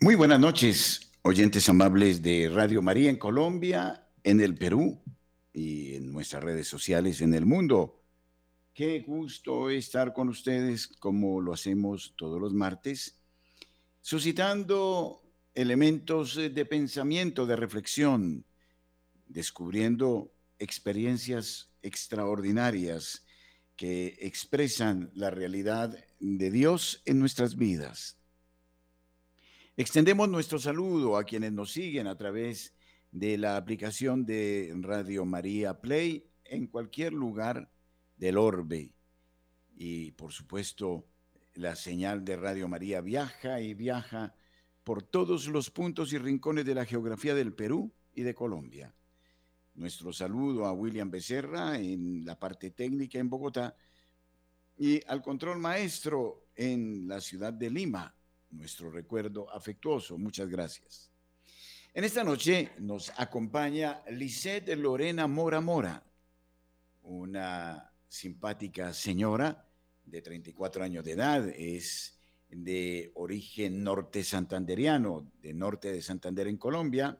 Muy buenas noches, oyentes amables de Radio María en Colombia, en el Perú y en nuestras redes sociales en el mundo. Qué gusto estar con ustedes como lo hacemos todos los martes, suscitando elementos de pensamiento, de reflexión, descubriendo experiencias extraordinarias que expresan la realidad de Dios en nuestras vidas. Extendemos nuestro saludo a quienes nos siguen a través de la aplicación de Radio María Play en cualquier lugar del orbe. Y por supuesto, la señal de Radio María viaja y viaja por todos los puntos y rincones de la geografía del Perú y de Colombia. Nuestro saludo a William Becerra en la parte técnica en Bogotá y al control maestro en la ciudad de Lima, nuestro recuerdo afectuoso. Muchas gracias. En esta noche nos acompaña Lisette Lorena Mora Mora, una simpática señora de 34 años de edad, es de origen norte santanderiano, de norte de Santander en Colombia,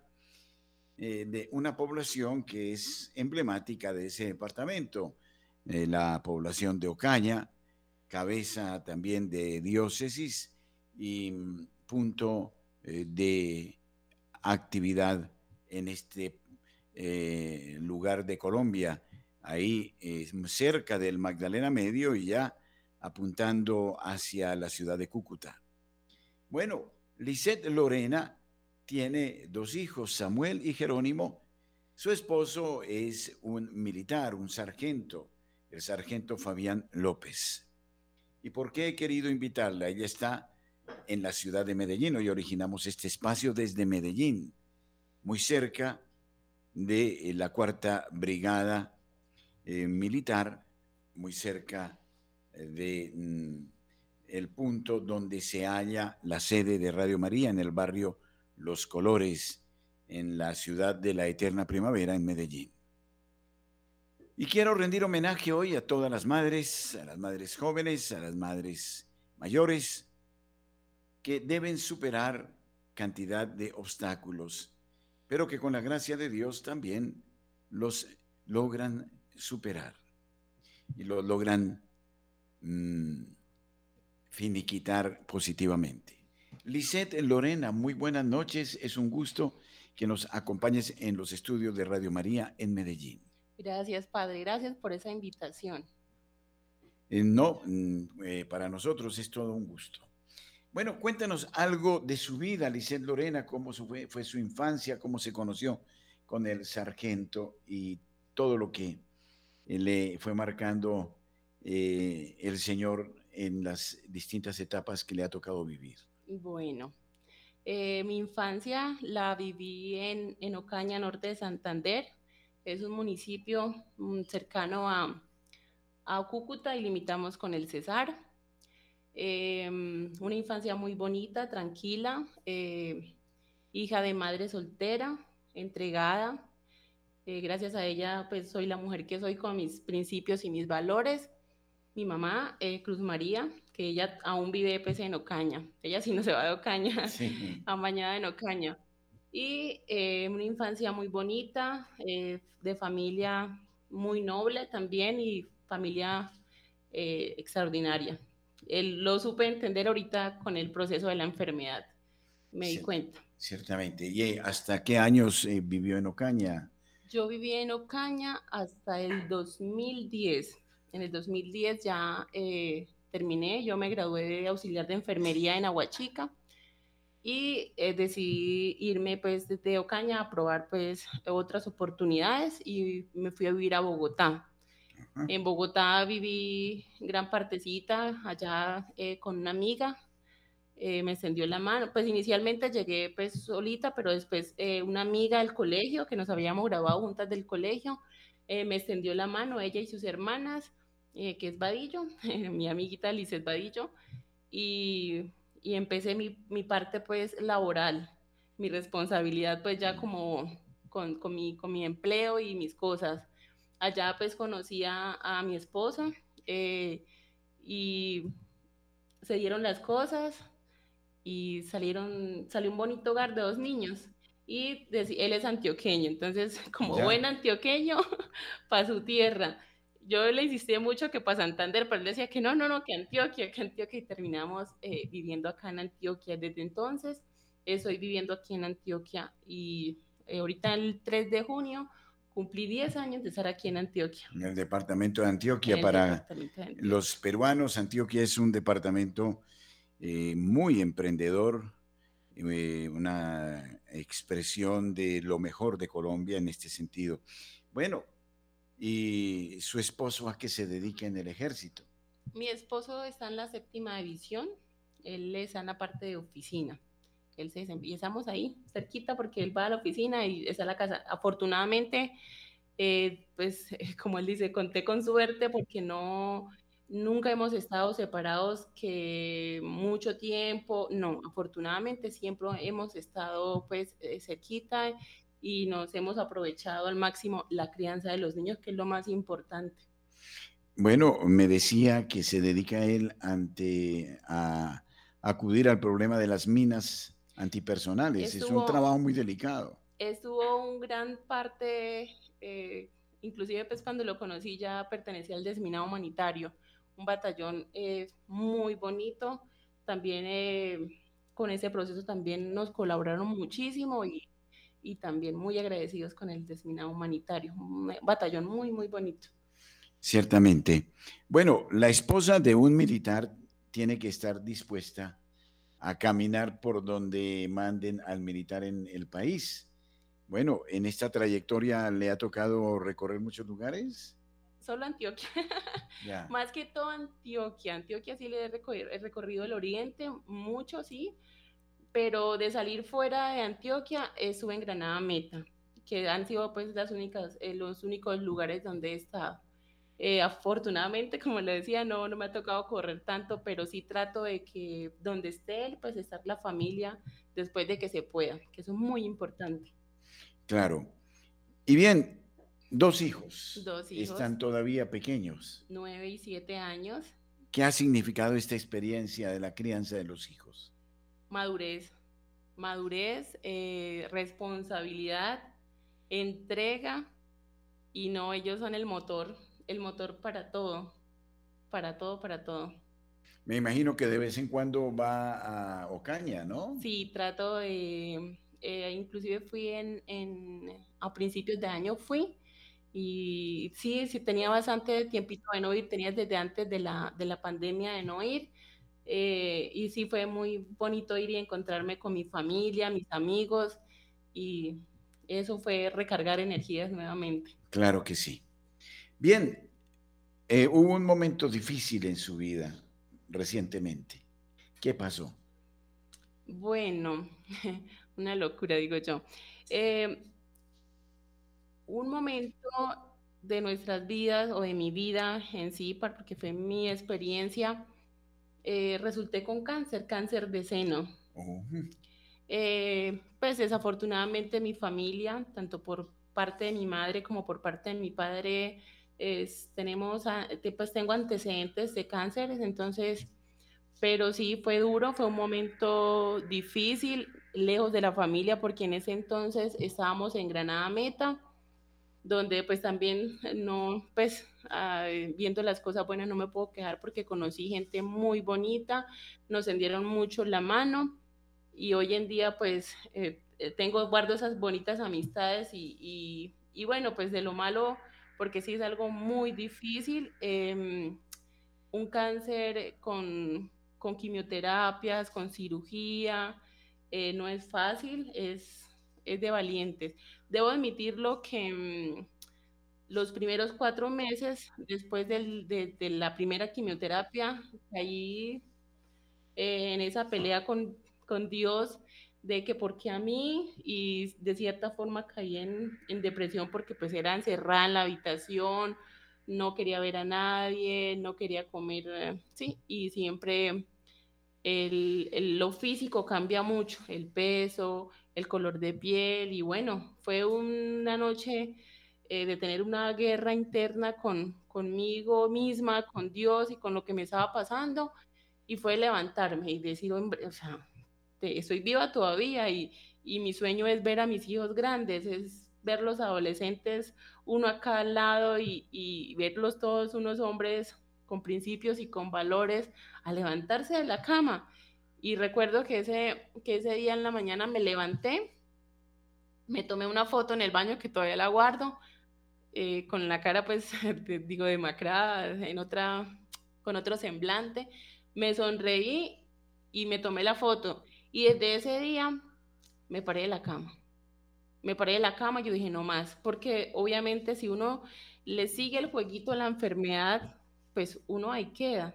eh, de una población que es emblemática de ese departamento, eh, la población de Ocaña, cabeza también de diócesis y mm, punto eh, de actividad en este eh, lugar de Colombia, ahí cerca del Magdalena Medio y ya apuntando hacia la ciudad de Cúcuta. Bueno, Lisette Lorena tiene dos hijos, Samuel y Jerónimo. Su esposo es un militar, un sargento, el sargento Fabián López. ¿Y por qué he querido invitarla? Ella está en la ciudad de Medellín. Hoy originamos este espacio desde Medellín, muy cerca de eh, la cuarta brigada eh, militar, muy cerca eh, de mm, el punto donde se halla la sede de Radio María en el barrio Los Colores, en la ciudad de la eterna primavera en Medellín. Y quiero rendir homenaje hoy a todas las madres, a las madres jóvenes, a las madres mayores, que deben superar cantidad de obstáculos, pero que con la gracia de Dios también los logran superar y lo logran mm, finiquitar positivamente. Lisette Lorena, muy buenas noches. Es un gusto que nos acompañes en los estudios de Radio María en Medellín. Gracias, Padre. Gracias por esa invitación. Eh, no, mm, eh, para nosotros es todo un gusto. Bueno, cuéntanos algo de su vida, Lisette Lorena, cómo fue, fue su infancia, cómo se conoció con el sargento y todo lo que eh, le fue marcando eh, el Señor en las distintas etapas que le ha tocado vivir. Bueno, eh, mi infancia la viví en, en, Ocaña, norte de Santander. Es un municipio mm, cercano a, a Cúcuta y limitamos con el Cesar. Em, una infancia muy bonita, tranquila, eh, hija de madre soltera, entregada. Eh, gracias a ella, pues soy la mujer que soy con mis principios y mis valores. Mi mamá, eh, Cruz María, que ella aún vive pues, en Ocaña. Ella sí no se va de Ocaña, sí. amañada en Ocaña. Y una infancia muy bonita, de familia muy noble también y familia extraordinaria lo supe entender ahorita con el proceso de la enfermedad, me di cuenta. Ciertamente. ¿Y hasta qué años eh, vivió en Ocaña? Yo viví en Ocaña hasta el 2010. En el 2010 ya eh, terminé, yo me gradué de auxiliar de enfermería en Aguachica y eh, decidí irme pues desde Ocaña a probar pues otras oportunidades y me fui a vivir a Bogotá. En Bogotá viví gran partecita allá eh, con una amiga. Eh, me extendió la mano. Pues inicialmente llegué pues solita, pero después eh, una amiga del colegio, que nos habíamos grabado juntas del colegio, me extendió la mano, ella y sus hermanas, que es Vadillo, mi amiguita Lizeth Vadillo, y, y empecé mi, mi, parte pues laboral, mi responsabilidad pues ya como con, con, mi, con mi empleo y mis cosas. Allá pues conocí a, mi esposa eh, y se dieron las cosas y salieron, salió un bonito hogar de dos niños y él es antioqueño, entonces como buen antioqueño para su tierra. Yo le insistí mucho que para Santander, pero él decía que no, no, no, que Antioquia, que Antioquia y terminamos eh, viviendo acá en Antioquia. Desde entonces estoy viviendo aquí en Antioquia y eh, ahorita el 3 de junio cumplí 10 años de estar aquí en Antioquia. En el departamento de Antioquia. para los peruanos, Antioquia es un departamento eh, muy emprendedor, eh, una expresión de lo mejor de Colombia en este sentido. Bueno, ¿y su esposo a qué se dedica en el ejército? Mi esposo está en la séptima división, él está en la parte de oficina. Él se y ahí, cerquita, porque él va a la oficina y está en la casa. Afortunadamente, eh, pues como él dice, conté con suerte porque no, Nunca hemos estado separados que mucho tiempo, no, afortunadamente siempre hemos estado pues eh, cerquita y nos hemos aprovechado al máximo la crianza de los niños, que es lo más importante. Bueno, me decía que se dedica él ante a, acudir al problema de las minas antipersonales. es un trabajo muy delicado. Estuvo un gran parte, eh, inclusive pues cuando lo conocí ya pertenecía al desminado humanitario un batallón eh, muy bonito. También eh, con ese proceso también nos colaboraron muchísimo y, y también muy agradecidos con el desminado humanitario. Un batallón muy, muy bonito. Ciertamente. Bueno, la esposa de un militar tiene que estar dispuesta a caminar por donde manden al militar en el país. Bueno, en esta trayectoria le ha tocado recorrer muchos lugares solo Antioquia. Más que todo Antioquia. Antioquia sí le he recorrido, el oriente, mucho sí, pero de salir fuera de Antioquia estuve en Granada Meta, que han sido pues las únicas, eh, los únicos lugares donde he estado. Eh, afortunadamente, como le decía, no, no me ha tocado correr tanto, pero sí trato de que donde esté él, pues estar la familia después de que se pueda, que eso es muy importante. Claro. Y bien, Dos hijos. Dos hijos. Están todavía pequeños. Nueve y siete años. ¿Qué ha significado esta experiencia de la crianza de los hijos? Madurez. Madurez, eh, responsabilidad, entrega y no, ellos son el motor, el motor para todo, para todo, para todo. Me imagino que de vez en cuando va a Ocaña, ¿no? Sí, trato de, eh, inclusive fui en, en, a principios de año fui y sí, sí tenía bastante tiempito de no ir, tenía desde antes de la, de la pandemia de no ir. Eh, y sí fue muy bonito ir y encontrarme con mi familia, mis amigos, y eso fue recargar energías nuevamente. Claro que sí. Bien, eh, hubo un momento difícil en su vida recientemente. ¿Qué pasó? Bueno, una locura, digo yo. Eh, un momento de nuestras vidas o de mi vida en sí, porque fue mi experiencia, eh, resulté con cáncer, cáncer de seno. Eh, pues desafortunadamente mi familia, tanto por parte de mi madre como por parte de mi padre, tenemos, pues tengo antecedentes de cánceres, entonces, pero sí fue duro, fue un momento difícil, lejos de la familia, porque en ese entonces estábamos en Granada Meta donde pues también no, pues viendo las cosas buenas no me puedo quejar porque conocí gente muy bonita, nos tendieron mucho la mano y hoy en día pues eh, eh, tengo, guardo esas bonitas amistades y, y, bueno, pues de lo malo, porque sí es algo muy difícil, em, un cáncer con, con quimioterapias, con cirugía, eh, no es fácil, es, es de valientes. Debo admitirlo que mm, los primeros cuatro meses después de, la primera quimioterapia, ahí eh, en esa pelea con, Dios de que porque a mí y de cierta forma caí en, depresión porque pues era encerrada en la habitación, no quería ver a nadie, no quería comer, eh, sí, y siempre lo físico cambia mucho, el peso, el color de piel y bueno, fue una noche eh, de tener una guerra interna con, conmigo misma, con Dios y con lo que me estaba pasando y fue levantarme y decir, o sea, estoy viva todavía y, y mi sueño es ver a mis hijos grandes, es ver los adolescentes uno acá al lado y, y verlos todos unos hombres con principios y con valores a levantarse de la cama. Y recuerdo que ese, que ese día en la mañana me levanté, me tomé una foto en el baño que todavía la guardo, eh, con la cara pues, digo, demacrada, en otra, con otro semblante, me sonreí y me tomé la foto. Y desde ese día me paré de la cama. Me paré de la cama y yo dije, no más, porque obviamente si uno le sigue el jueguito a la enfermedad, pues uno ahí queda.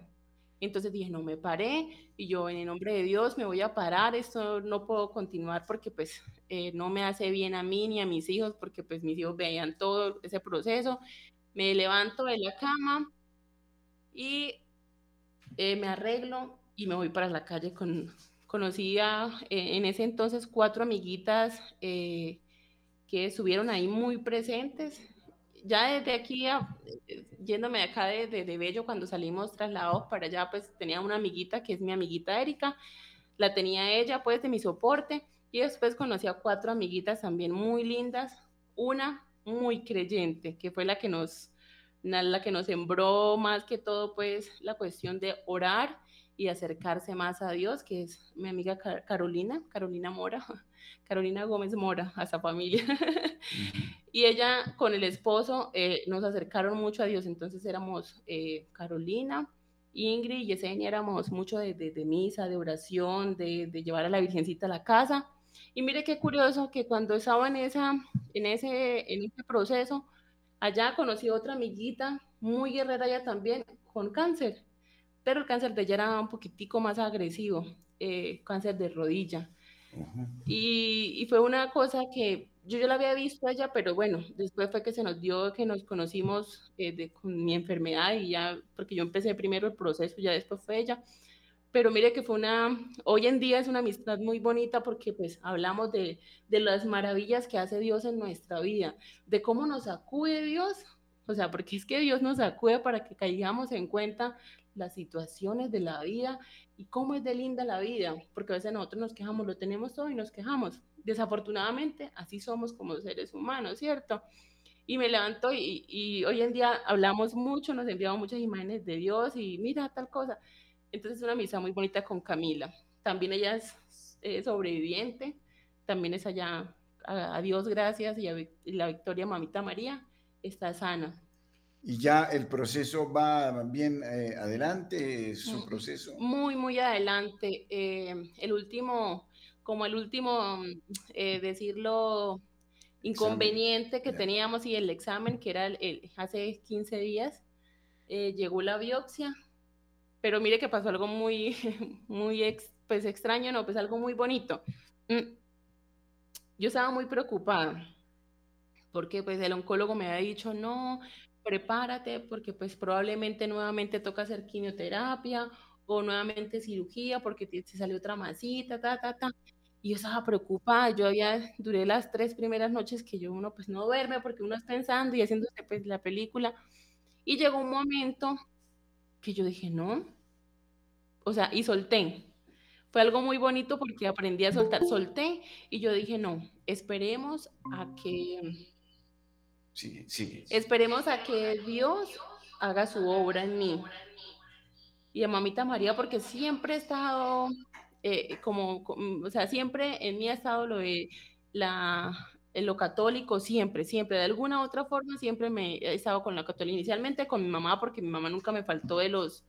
Entonces dije, no me paré y yo en el nombre de Dios me voy a parar, esto no puedo continuar porque pues eh, no me hace bien a mí ni a mis hijos porque pues mis hijos veían todo ese proceso. Me levanto de la cama y eh, me arreglo y me voy para la calle con, conocí a, eh, en ese entonces cuatro amiguitas que estuvieron ahí muy presentes. Ya desde aquí, yéndome de acá de, de, Bello, cuando salimos trasladados para allá, pues tenía una amiguita que es mi amiguita Erika, la tenía ella pues de mi soporte. Y después conocí a cuatro amiguitas también muy lindas, una muy creyente, que fue la que nos, la que nos sembró más que todo pues la cuestión de orar y acercarse más a Dios, que es mi amiga Carolina, Carolina Mora, Carolina Gómez Mora, a esa familia. Y ella con el esposo eh, nos acercaron mucho a Dios, entonces éramos eh, Carolina, Ingrid y Yesenia, éramos mucho de, de, misa, de oración, de, de, llevar a la Virgencita a la casa. Y mire qué curioso que cuando estaba en, esa, en, ese, en ese proceso, allá conocí a otra amiguita, muy guerrera ella también, con cáncer, pero el cáncer de ella era un poquitico más agresivo, eh, cáncer de rodilla. y, y, fue una cosa que yo ya la había visto a ella, pero bueno, después fue que se nos dio que nos conocimos eh, de, con mi enfermedad y ya, porque yo empecé primero el proceso, ya después fue ella. Pero mire que fue una, hoy en día es una amistad muy bonita porque pues hablamos de, de las maravillas que hace Dios en nuestra vida, de cómo nos acude Dios, o sea, porque es que Dios nos acude para que caigamos en cuenta las situaciones de la vida y cómo es de linda la vida, porque a veces nosotros nos quejamos, lo tenemos todo y nos quejamos, desafortunadamente así somos como seres humanos, ¿cierto? Y me levanto y, hoy en día hablamos mucho, nos enviamos muchas imágenes de Dios y mira tal cosa. Entonces es una misa muy bonita con Camila. También ella es sobreviviente, también es allá, a, Dios gracias y, a, la Victoria Mamita María está sana. ¿Y ya el proceso va bien eh, adelante, su mm, proceso? Muy, muy adelante. Eh, el último como el último, eh, decirlo, inconveniente que teníamos y el examen, que era el, hace 15 días, eh, llegó la biopsia, pero mire que pasó algo muy, muy pues extraño, no, pues algo muy bonito. Mm, yo estaba muy preocupada, porque pues el oncólogo me había dicho, no, prepárate, porque pues probablemente nuevamente toca hacer quimioterapia o nuevamente cirugía porque te, salió otra masita, ta, ta, ta. Y yo estaba preocupada, yo había, duré las tres primeras noches que yo uno pues no duerme porque uno está pensando y haciéndose pues la película. Y llegó un momento que yo dije, no, o sea, y solté. Fue algo muy bonito porque aprendí a soltar, solté y yo dije, no, esperemos a que... Esperemos a que Dios haga su obra en mí. Y a Mamita María porque siempre he estado eh, como, o sea, siempre en mí ha estado lo de la, lo católico, siempre, siempre, de alguna u otra forma, siempre me he estado con la católica, inicialmente con mi mamá, porque mi mamá nunca me faltó de los,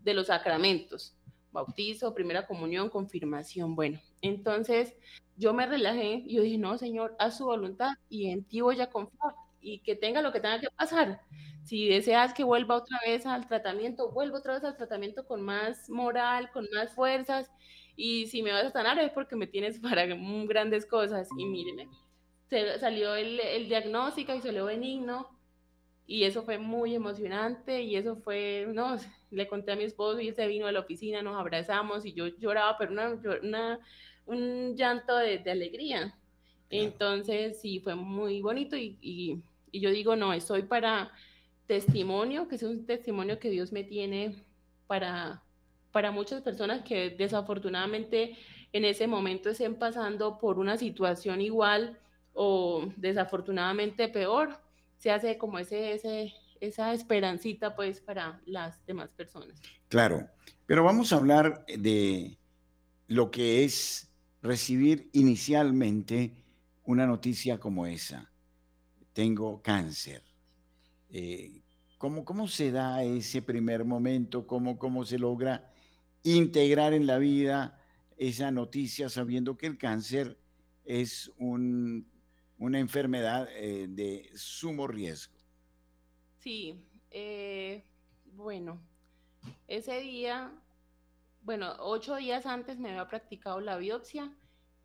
de los sacramentos, bautizo, primera comunión, confirmación, bueno, entonces yo me relajé y yo dije, no, Señor, haz su voluntad y en ti voy a confiar y que tenga lo que tenga que pasar. Si deseas que vuelva otra vez al tratamiento, vuelvo otra vez al tratamiento con más moral, con más fuerzas. Y si me vas a sanar es porque me tienes para grandes cosas. Y mírenme, se salió el, el diagnóstico y salió benigno. Y eso fue muy emocionante y eso fue, no, le conté a mi esposo y se vino a la oficina, nos abrazamos y yo lloraba, pero una, una un llanto de, de alegría. Entonces, sí, fue muy bonito y, y, y yo digo, no, estoy para testimonio, que es un testimonio que Dios me tiene para, para muchas personas que desafortunadamente en ese momento estén pasando por una situación igual o desafortunadamente peor, se hace como ese, ese, esa esperancita pues para las demás personas. Claro, pero vamos a hablar de lo que es recibir inicialmente una noticia como esa. Tengo cáncer. Eh, ¿cómo, ¿Cómo se da ese primer momento? ¿Cómo, ¿Cómo se logra integrar en la vida esa noticia sabiendo que el cáncer es un, una enfermedad eh, de sumo riesgo? Sí, eh, bueno, ese día, bueno, ocho días antes me había practicado la biopsia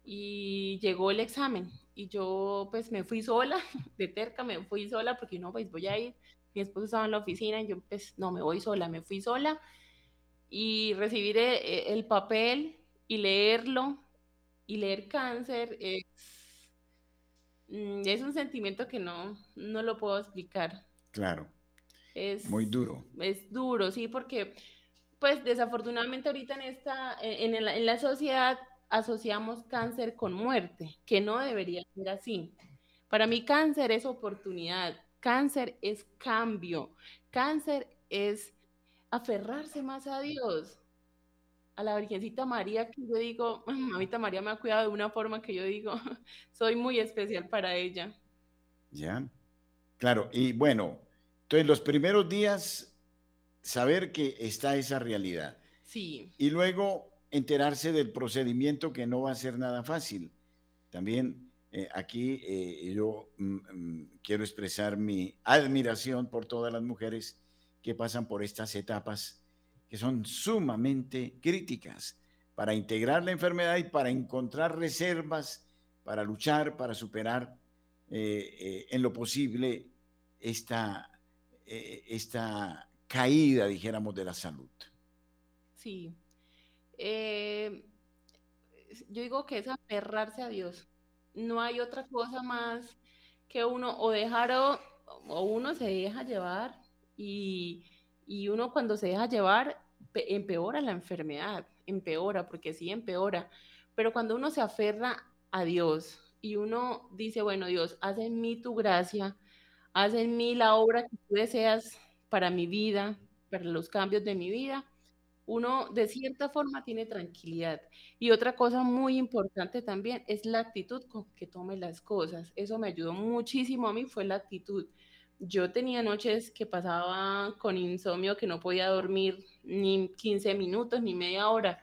y llegó el examen y yo pues me fui sola, de terca me fui sola porque no, pues voy a ir, mi esposo estaba en la oficina y yo pues no, me voy sola, me fui sola y recibir eh, el, papel y leerlo y leer cáncer es, mm, es un sentimiento que no, no lo puedo explicar. Claro. Es muy duro. Es duro, sí, porque pues desafortunadamente ahorita en esta, en, en la sociedad asociamos cáncer con muerte, que no debería ser así. Para mí cáncer es oportunidad, cáncer es cambio, cáncer es aferrarse más a Dios, a la Virgencita María, que yo digo, mamita María me ha cuidado de una forma que yo digo, soy muy especial para ella. Ya, claro, y bueno, entonces los primeros días, saber que está esa realidad. Sí. Y luego enterarse del procedimiento que no va a ser nada fácil. También eh, aquí eh, yo mm, mm, quiero expresar mi admiración por todas las mujeres que pasan por estas etapas que son sumamente críticas para integrar la enfermedad y para encontrar reservas, para luchar, para superar eh, en lo posible esta, esta caída, dijéramos, de la salud. Sí, eh, yo digo que es aferrarse a Dios. No hay otra cosa más que uno o dejar o, uno se deja llevar y, y, uno cuando se deja llevar empeora la enfermedad, empeora, porque sí empeora. Pero cuando uno se aferra a Dios y uno dice, bueno, Dios, haz en mí tu gracia, haz en mí la obra que tú deseas para mi vida, para los cambios de mi vida, uno de cierta forma tiene tranquilidad. Y otra cosa muy importante también es la actitud con que tome las cosas. Eso me ayudó muchísimo a mí, fue la actitud. Yo tenía noches que pasaba con insomnio, que no podía dormir ni 15 minutos, ni media hora,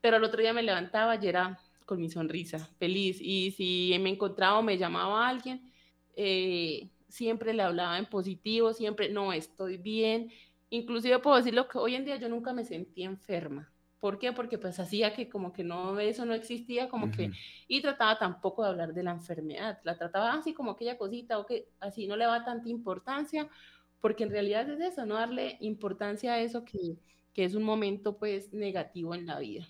pero al otro día me levantaba y era con mi sonrisa, feliz. Y si me encontraba o me llamaba alguien, eh, siempre le hablaba en positivo, siempre, no, estoy bien, Inclusive puedo decirlo que hoy en día yo nunca me sentí enferma. ¿Por qué? Porque pues hacía que como que no, eso no existía, como que, y trataba tampoco de hablar de la enfermedad, la trataba así como aquella cosita, o que así no le va tanta importancia, porque en realidad es eso, no darle importancia a eso que, que es un momento pues negativo en la vida.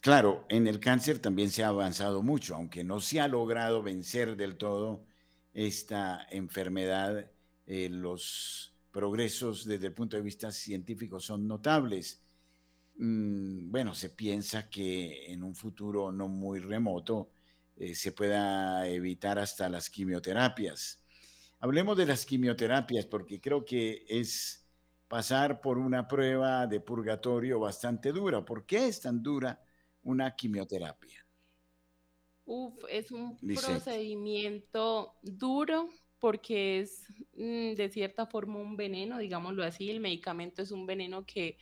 Claro, en el cáncer también se ha avanzado mucho, aunque no se ha logrado vencer del todo esta enfermedad, eh, los progresos desde el punto de vista científico son notables. Mm, bueno, se piensa que en un futuro no muy remoto eh, se pueda evitar hasta las quimioterapias. Hablemos de las quimioterapias porque creo que es pasar por una prueba de purgatorio bastante dura. ¿Por qué es tan dura una quimioterapia? Uf, es un procedimiento duro porque es mm, de cierta forma un veneno, digámoslo así. El medicamento es un veneno que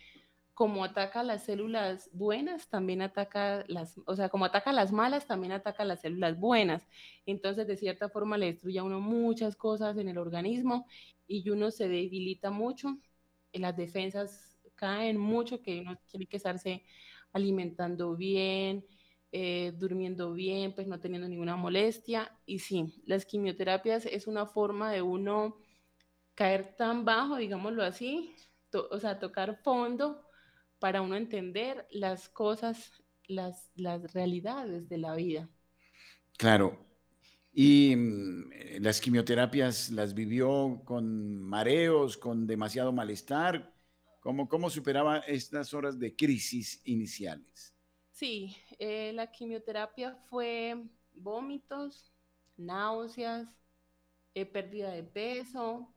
como ataca las células buenas, también ataca las, o sea, como ataca las malas, también ataca las células buenas. Entonces, de cierta forma, le destruye a uno muchas cosas en el organismo y uno se debilita mucho, las defensas caen mucho, que uno tiene que estarse alimentando bien, eh, durmiendo bien, pues no teniendo ninguna molestia. Y sí, las quimioterapias es una forma de uno caer tan bajo, digámoslo así, o sea, tocar fondo para uno entender las cosas, las, las realidades de la vida. Claro. ¿Y mm, las quimioterapias las vivió con mareos, con demasiado malestar? ¿Cómo, cómo superaba estas horas de crisis iniciales? Sí, eh, la quimioterapia fue vómitos, náuseas, eh, pérdida de peso,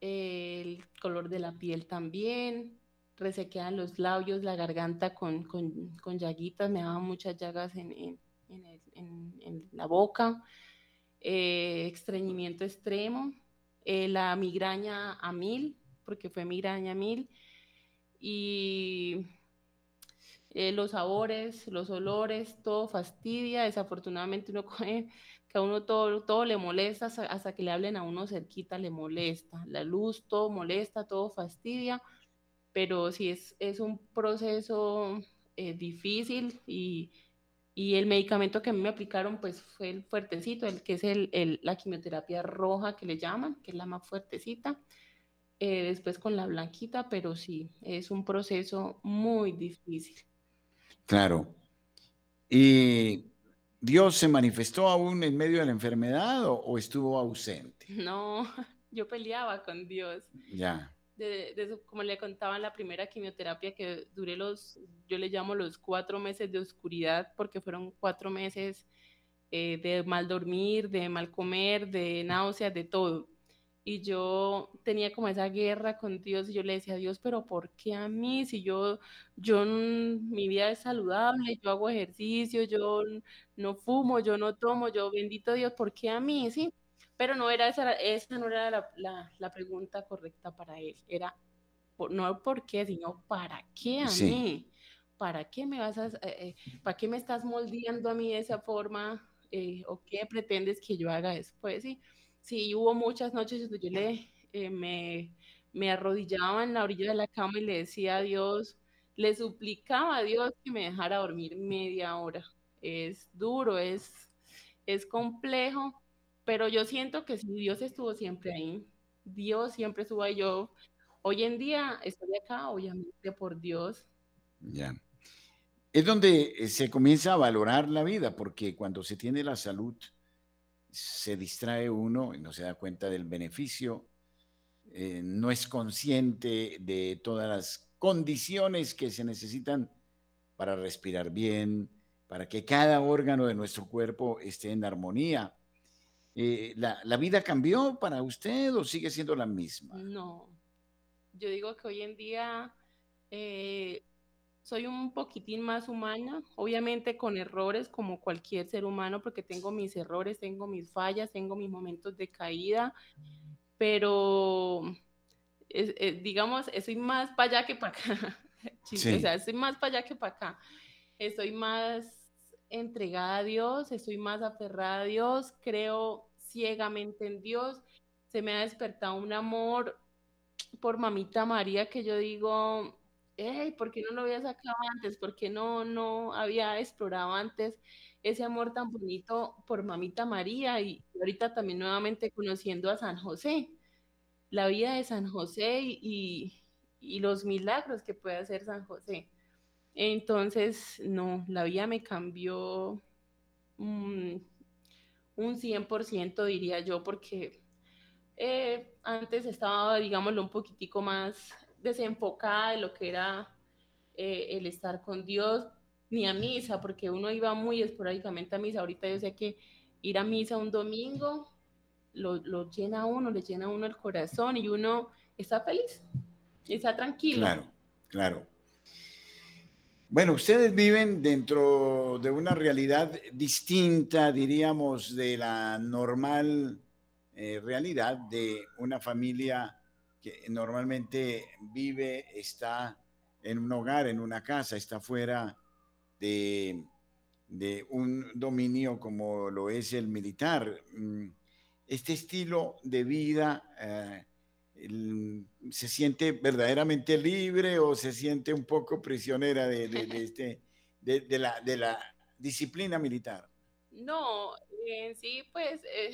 el color de la piel también, resequean los labios, la garganta con, con, llaguitas, me daban muchas llagas en, la boca, eh, estreñimiento extremo, eh, la migraña a mil, porque fue migraña a mil, y eh, los sabores, los olores, todo fastidia, desafortunadamente uno coge que a uno todo, todo le molesta, hasta que le hablen a uno cerquita le molesta, la luz, todo molesta, todo fastidia, pero sí es, es un proceso eh, difícil y, y, el medicamento que a mí me aplicaron pues fue el fuertecito, el que es el, la quimioterapia roja que le llaman, que es la más fuertecita, eh, después con la blanquita, pero sí, es un proceso muy difícil. Claro. Y ¿Dios se manifestó aún en medio de la enfermedad o, estuvo ausente? No, yo peleaba con Dios. Ya. como le contaba en la primera quimioterapia, que duré los, yo le llamo los cuatro meses de oscuridad, porque fueron cuatro meses eh, de mal dormir, de mal comer, de náuseas, de todo y yo tenía como esa guerra con Dios y yo le decía a Dios, pero ¿por qué a mí? Si yo, yo, mi vida es saludable, yo hago ejercicio, yo no fumo, yo no tomo, yo bendito Dios, ¿por qué a mí? Sí, pero no era esa, esa no era la, la, pregunta correcta para él, era no por qué, sino para qué a mí, para qué me vas a, eh, eh, para qué me estás moldeando a mí de esa forma eh, o qué pretendes que yo haga después, sí sí, hubo muchas noches donde yo le, eh, me, me arrodillaba en la orilla de la cama y le decía a Dios, le suplicaba a Dios que me dejara dormir media hora. Es duro, es, es complejo, pero yo siento que si Dios estuvo siempre ahí, Dios siempre estuvo ahí. Yo hoy en día estoy acá, obviamente por Dios. Ya. Es donde eh, se comienza a valorar la vida, porque cuando se tiene la salud, se distrae uno y no se da cuenta del beneficio, eh, no es consciente de todas las condiciones que se necesitan para respirar bien, para que cada órgano de nuestro cuerpo esté en armonía. Eh, la, vida cambió para usted o sigue siendo la misma? No, yo digo que hoy en día eh, soy un poquitín más humana, obviamente con errores como cualquier ser humano, porque tengo mis errores, tengo mis fallas, tengo mis momentos de caída, pero digamos, estoy más para allá que para acá. O sea, estoy más para allá que para acá. Estoy más entregada a Dios, estoy más aferrada a Dios, creo ciegamente en Dios. Se me ha despertado un amor por mamita María que yo digo, ¿por qué no lo había sacado antes? ¿Por qué no, no había explorado antes ese amor tan bonito por Mamita María? Y ahorita también nuevamente conociendo a San José, la vida de San José y, los milagros que puede hacer San José. Entonces, no, la vida me cambió un 100%, diría yo, porque eh, antes estaba, digámoslo, un poquitico más desenfocada de lo que era eh, el estar con Dios, ni a misa, porque uno iba muy esporádicamente a misa. Ahorita yo sé que ir a misa un domingo lo, lo llena a uno, le llena a uno el corazón y uno está feliz, está tranquilo. Claro, claro. Bueno, ustedes viven dentro de una realidad distinta, diríamos, de la normal eh, realidad de una familia que normalmente vive, está en un hogar, en una casa, está fuera de, un dominio como lo es el militar. Mm, este estilo de vida eh, se siente verdaderamente libre o se siente un poco prisionera de, este, de, la, de la disciplina militar. No, en sí, pues eh,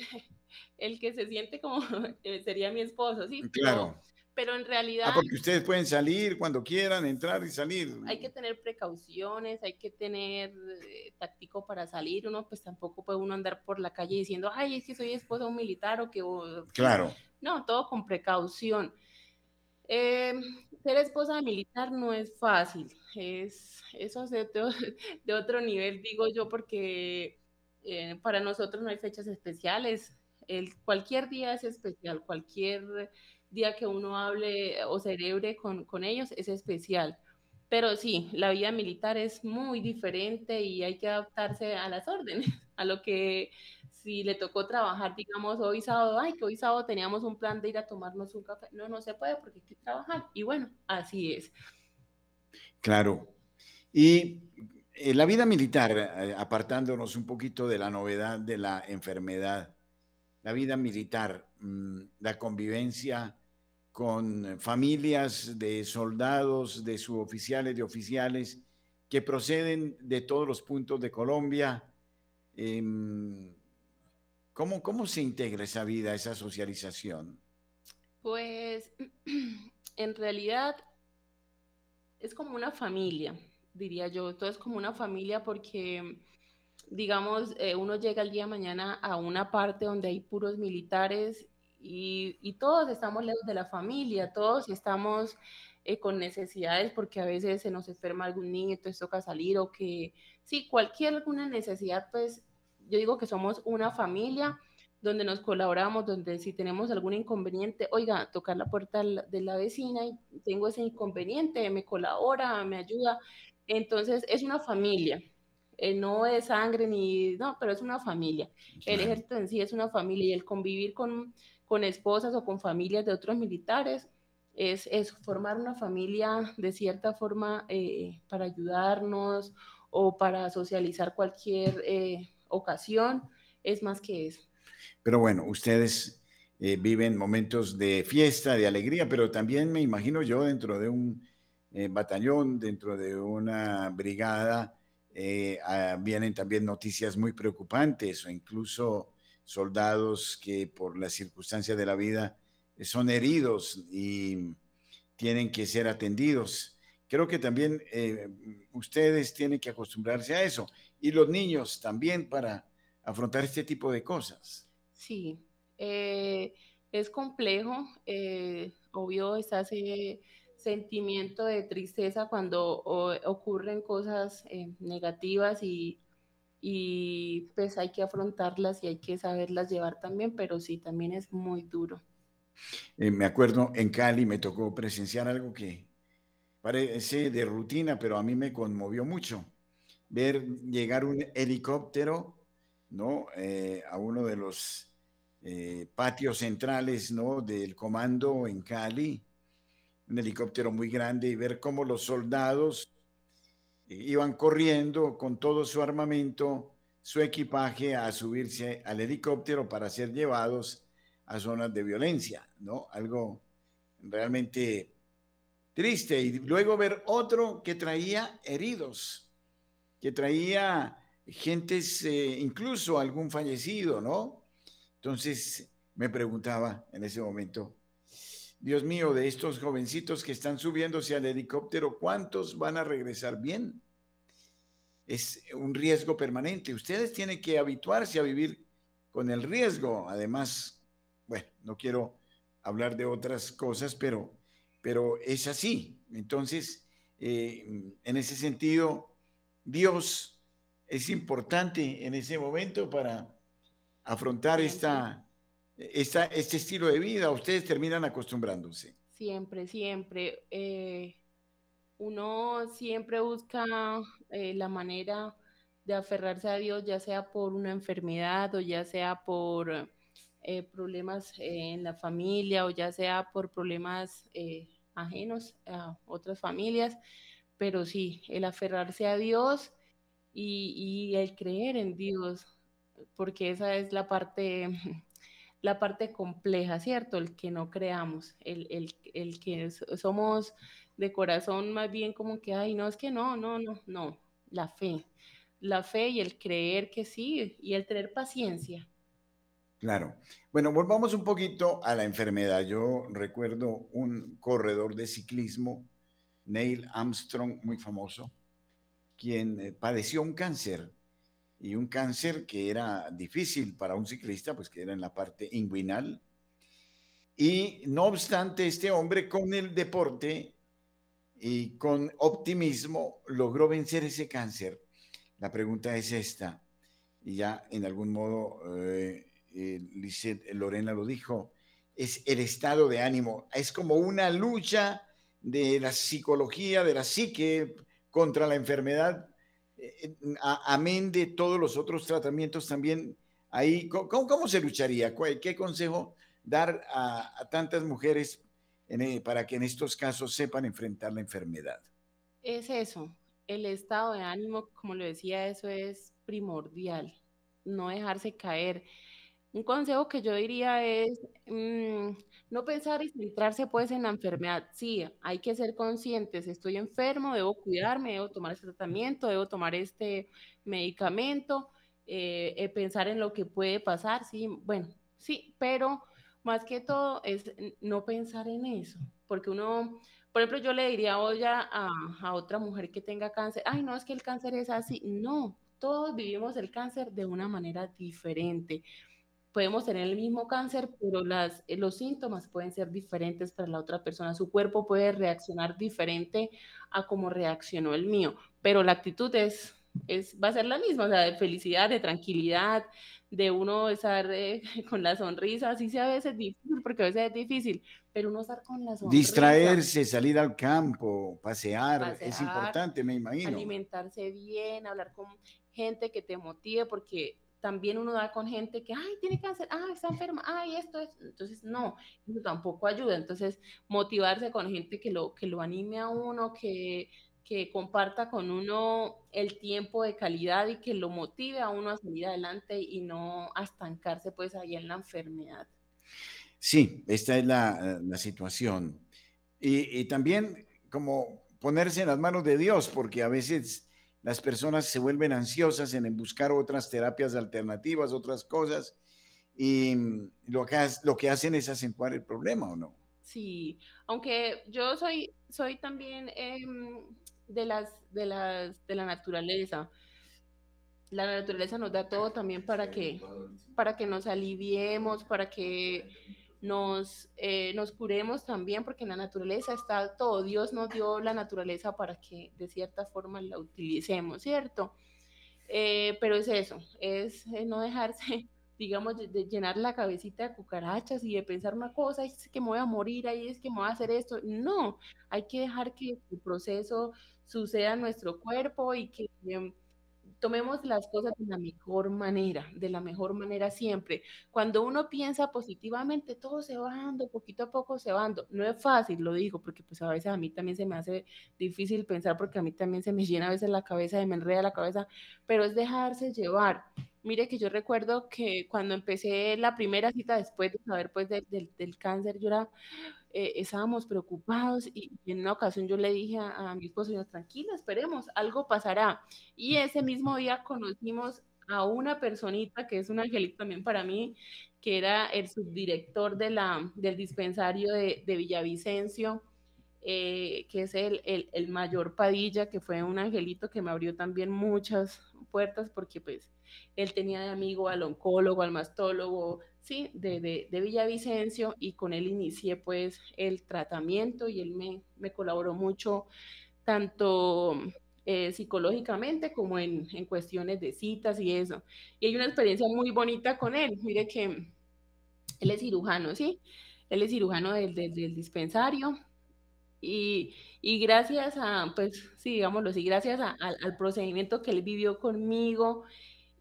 el que se siente como eh, sería mi esposo, ¿sí? Claro. Pero, en realidad... Ah, porque ustedes pueden salir cuando quieran, entrar y salir. Hay que tener precauciones, hay que tener eh, táctico para salir. Uno pues tampoco puede uno andar por la calle diciendo, ay, es que soy esposo de un militar o que... Claro. No, todo con precaución. Eh, ser esposa militar no es fácil, es eso es de, otro nivel, digo yo, porque eh, para nosotros no hay fechas especiales, el, cualquier día es especial, cualquier día que uno hable o cerebre con, con ellos es especial. Pero sí, la vida militar es muy diferente y hay que adaptarse a las órdenes, a lo que si le tocó trabajar, digamos, hoy sábado, ay, que hoy sábado teníamos un plan de ir a tomarnos un café. No, no se puede porque hay que trabajar. Y bueno, así es. Claro. Y eh, la vida militar, eh, apartándonos un poquito de la novedad de la enfermedad, la vida militar, mm, la convivencia con familias de soldados, de suboficiales, de oficiales que proceden de todos los puntos de Colombia. Em, ¿Cómo, ¿Cómo se integra esa vida, esa socialización? Pues en realidad es como una familia, diría yo. Todo es como una familia porque, digamos, eh, uno llega el día de mañana a una parte donde hay puros militares y, todos estamos lejos de la familia, todos estamos eh, con necesidades porque a veces se nos enferma algún niño, entonces toca salir o que, sí, cualquier alguna necesidad, pues yo digo que somos una familia donde nos colaboramos, donde si tenemos algún inconveniente, oiga, tocar la puerta de la vecina y tengo ese inconveniente, me colabora, me ayuda. Entonces, es una familia, eh, no es sangre ni, no, pero es una familia. El ejército en sí es una familia y el convivir con, con esposas o con familias de otros militares es, es formar una familia de cierta forma eh, para ayudarnos o para socializar cualquier eh, ocasión, es más que eso. Pero bueno, ustedes eh, viven momentos de fiesta, de alegría, pero también me imagino yo dentro de un eh, batallón, dentro de una brigada, eh, ah, vienen también noticias muy preocupantes o incluso soldados que por las circunstancias de la vida son heridos y tienen que ser atendidos. Creo que también ustedes tienen que acostumbrarse a eso y los niños también para afrontar este tipo de cosas. Sí, eh, es complejo, eh, obvio está ese sentimiento de tristeza cuando ocurren cosas eh, negativas y, y pues hay que afrontarlas y hay que saberlas llevar también, pero sí, también es muy duro. me acuerdo en Cali me tocó presenciar algo que parece de rutina, pero a mí me conmovió mucho ver llegar un helicóptero, ¿no? Eh, a uno de los eh, patios centrales, ¿no? Del comando en Cali, un helicóptero muy grande y ver cómo los soldados iban corriendo con todo su armamento, su equipaje a subirse al helicóptero para ser llevados a zonas de violencia, ¿no? Algo realmente triste. Y luego ver otro que traía heridos, que traía gentes, eh, incluso algún fallecido, ¿no? Entonces me preguntaba en ese momento, Dios mío, de estos jovencitos que están subiéndose al helicóptero, ¿cuántos van a regresar bien? Es un riesgo permanente. Ustedes tienen que habituarse a vivir con el riesgo. Además, bueno, no quiero hablar de otras cosas, pero, pero es así. Entonces, eh, en ese sentido, Dios es importante en ese momento para afrontar esta, esta, este estilo de vida. Ustedes terminan acostumbrándose. Siempre, siempre. Eh, uno siempre busca eh, la manera de aferrarse a Dios, ya sea por una enfermedad o ya sea por eh, problemas en la familia o ya sea por problemas ajenos a otras familias pero sí, el aferrarse a Dios y, el creer en Dios, porque esa es la parte, la parte compleja, ¿cierto? El que no creamos, el, el que somos de corazón más bien como que, ay, no, es que no, no, no, no, la fe, la fe y el creer que sí y el tener paciencia. Claro. Bueno, volvamos un poquito a la enfermedad. Yo recuerdo un corredor de ciclismo Neil Armstrong, muy famoso, quien eh, padeció un cáncer y un cáncer que era difícil para un ciclista, pues que era en la parte inguinal. Y no obstante, este hombre con el deporte y con optimismo logró vencer ese cáncer. La pregunta es esta, y ya en algún modo eh, eh Lorena lo dijo, es el estado de ánimo, es como una lucha de la psicología, de la psique contra la enfermedad, amén de todos los otros tratamientos también. Ahí, ¿cómo, se lucharía? ¿Qué consejo dar a, tantas mujeres eh, para que en estos casos sepan enfrentar la enfermedad? Es eso, el estado de ánimo, como lo decía, eso es primordial, no dejarse caer. Un consejo que yo diría es mm, no pensar y centrarse pues en la enfermedad. Sí, hay que ser conscientes, estoy enfermo, debo cuidarme, debo tomar este tratamiento, debo tomar este medicamento, eh, eh, pensar en lo que puede pasar, sí, bueno, sí, pero más que todo es no pensar en eso, porque uno, por ejemplo, yo le diría hoy a, a otra mujer que tenga cáncer, ay, no, es que el cáncer es así, no, todos vivimos el cáncer de una manera diferente podemos tener el mismo cáncer, pero las, eh, los síntomas pueden ser diferentes para la otra persona. Su cuerpo puede reaccionar diferente a como reaccionó el mío, pero la actitud es, es, va a ser la misma, o sea, de felicidad, de tranquilidad, de uno estar eh, con la sonrisa, así sea a veces difícil, porque a veces es difícil, pero uno estar con la sonrisa. Distraerse, salir al campo, pasear, pasear es importante, me imagino. Alimentarse bien, hablar con gente que te motive, porque también uno da con gente que, ay, tiene cáncer, ay, está enferma, ay, esto es, entonces no, eso tampoco ayuda, entonces motivarse con gente que lo, que lo anime a uno, que, que comparta con uno el tiempo de calidad y que lo motive a uno a salir adelante y no a estancarse pues ahí en la enfermedad. Sí, esta es la, la situación. Y, y también como ponerse en las manos de Dios, porque a veces las personas se vuelven ansiosas en buscar otras terapias alternativas, otras cosas, y lo que, lo que hacen es acentuar el problema, ¿o no? Sí, aunque yo soy, soy también em, de, las, de, las, de la naturaleza. La naturaleza nos da todo también para que, para que nos aliviemos, para que nos, eh, nos curemos también, porque en la naturaleza está todo. Dios nos dio la naturaleza para que de cierta forma la utilicemos, ¿cierto? Eh, pero es eso, es no dejarse, digamos, de, llenar la cabecita de cucarachas y de pensar una cosa, es que me voy a morir, ahí es que me voy a hacer esto. No, hay que dejar que el proceso suceda en nuestro cuerpo y que tomemos las cosas de la mejor manera, de la mejor manera siempre. Cuando uno piensa positivamente, todo se va dando, poquito a poco se va dando. No es fácil, lo digo, porque pues a veces a mí también se me hace difícil pensar, porque a mí también se me llena a veces la cabeza, y me enreda la cabeza, pero es dejarse llevar. Mire que yo recuerdo que cuando empecé la primera cita después de saber pues del cáncer, yo era eh, estábamos preocupados y, en una ocasión yo le dije a, mi esposo, tranquila, esperemos, algo pasará. Y ese mismo día conocimos a una personita que es un angelito también para mí, que era el subdirector de la, del dispensario de, de Villavicencio, eh, que es el, el, el, mayor Padilla, que fue un angelito que me abrió también muchas puertas porque pues él tenía de amigo al oncólogo, al mastólogo, sí, de, de, Villavicencio y con él inicié pues el tratamiento y él me, me colaboró mucho tanto eh, psicológicamente como en, en, cuestiones de citas y eso. Y hay una experiencia muy bonita con él. Mire que él es cirujano, ¿sí? Él es cirujano del, del, dispensario. Y, y, gracias a, pues, sí, digámoslo así, gracias a, al procedimiento que él vivió conmigo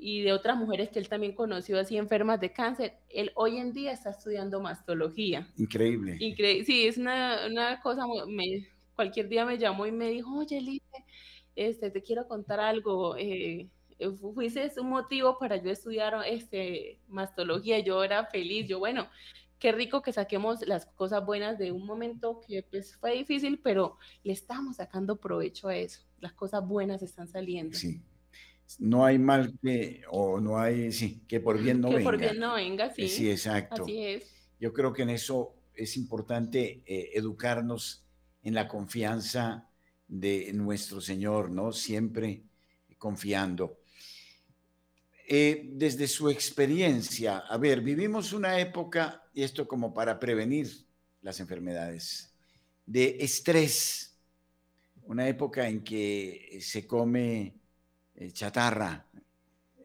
y de otras mujeres que él también conoció así enfermas de cáncer. Él hoy en día está estudiando mastología. Increíble. Increíble. Sí, es una, una cosa, me, cualquier día me llamó y me dijo, oye, Lice, este, te quiero contar algo. Eh, fuiste un motivo para yo estudiar este, mastología. Yo era feliz, yo, bueno, qué rico que saquemos las cosas buenas de un momento que pues, fue difícil, pero le estamos sacando provecho a eso. Las cosas buenas están saliendo. Sí, no hay mal que, o no hay, sí, que por bien no que venga. por bien no venga, sí. Sí, exacto. Así es. Yo creo que en eso es importante eh, educarnos en la confianza de nuestro Señor, ¿no? Siempre confiando. Eh, desde su experiencia, a ver, vivimos una época, y esto como para prevenir las enfermedades, de estrés, una época en que se come eh, chatarra,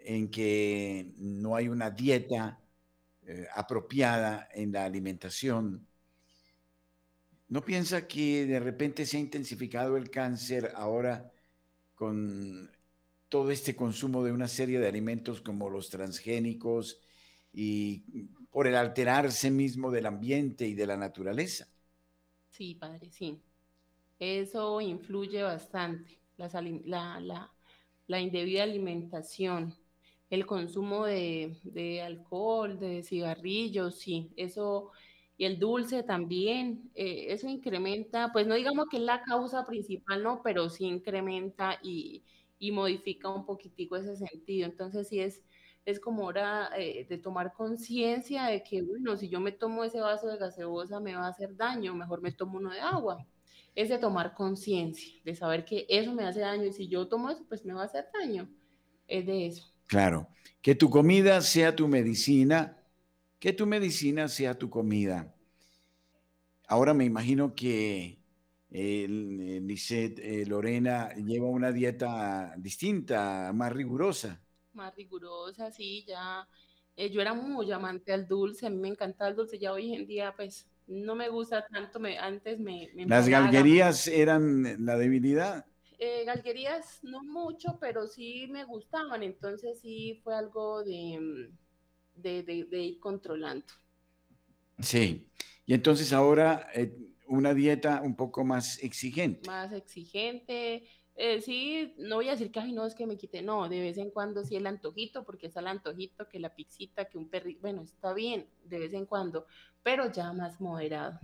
en que no hay una dieta eh, apropiada en la alimentación. ¿No piensa que de repente se ha intensificado el cáncer ahora con todo este consumo de una serie de alimentos como los transgénicos y por el alterarse mismo del ambiente y de la naturaleza? Sí, padre, sí. Eso influye bastante. La, la, indebida alimentación, el consumo de, alcohol, de cigarrillos, sí, eso, y el dulce también, eh, eso incrementa, pues no digamos que es la causa principal, no, pero sí incrementa y, modifica un poquitico ese sentido. Entonces sí es, es como hora eh, de tomar conciencia de que, bueno, si yo me tomo ese vaso de gaseosa me va a hacer daño, mejor me tomo uno de agua es de tomar conciencia, de saber que eso me hace daño y si yo tomo eso, pues me va a hacer daño. Es de eso. Claro, que tu comida sea tu medicina, que tu medicina sea tu comida. Ahora me imagino que eh, Lisette, eh, Lorena lleva una dieta distinta, más rigurosa. Más rigurosa, sí, ya. Eh, yo era muy amante al dulce, a mí me encantaba el dulce, ya hoy en día pues no me gusta tanto, me, antes me... ¿Las galguerías eran la debilidad? Eh, galguerías no mucho, pero sí me gustaban, entonces sí fue algo de, de, ir controlando. Sí, y entonces ahora eh, una dieta un poco más exigente. Más exigente, eh, sí, no voy a decir que, ay, no, es que me quite, no, de vez en cuando sí el antojito, porque es el antojito, que la pixita, que un perrito, bueno, está bien, de vez en cuando, pero ya más moderado.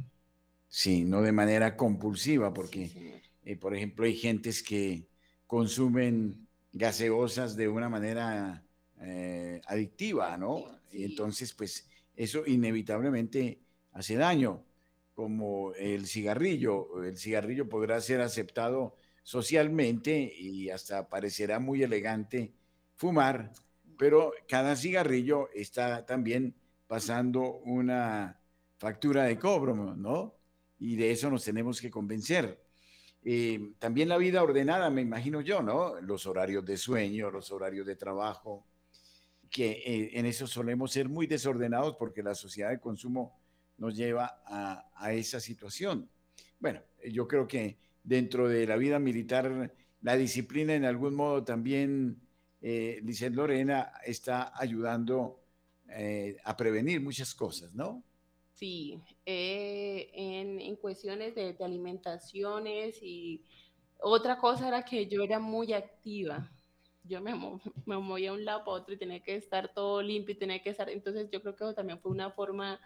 Sí, no de manera compulsiva, porque, eh, por ejemplo, hay gentes que consumen gaseosas de una manera eh, adictiva, ¿no? Y entonces, pues, eso inevitablemente hace daño, como el cigarrillo. El cigarrillo podrá ser aceptado socialmente y hasta parecerá muy elegante fumar, pero cada cigarrillo está también pasando una factura de cobro, ¿no? Y de eso nos tenemos que convencer. Eh, también la vida ordenada, me imagino yo, ¿no? Los horarios de sueño, los horarios de trabajo, que eh, en eso solemos ser muy desordenados porque la sociedad de consumo nos lleva a, a esa situación. Bueno, yo creo que dentro de la vida militar, la disciplina en algún modo también, eh, Lorena, está ayudando eh, a prevenir muchas cosas, ¿no? Sí, eh, en, cuestiones de, alimentaciones y otra cosa era que yo era muy activa. Yo me, me movía de un lado para otro y tenía que estar todo limpio y tenía que estar. Entonces, yo creo que eso también fue una forma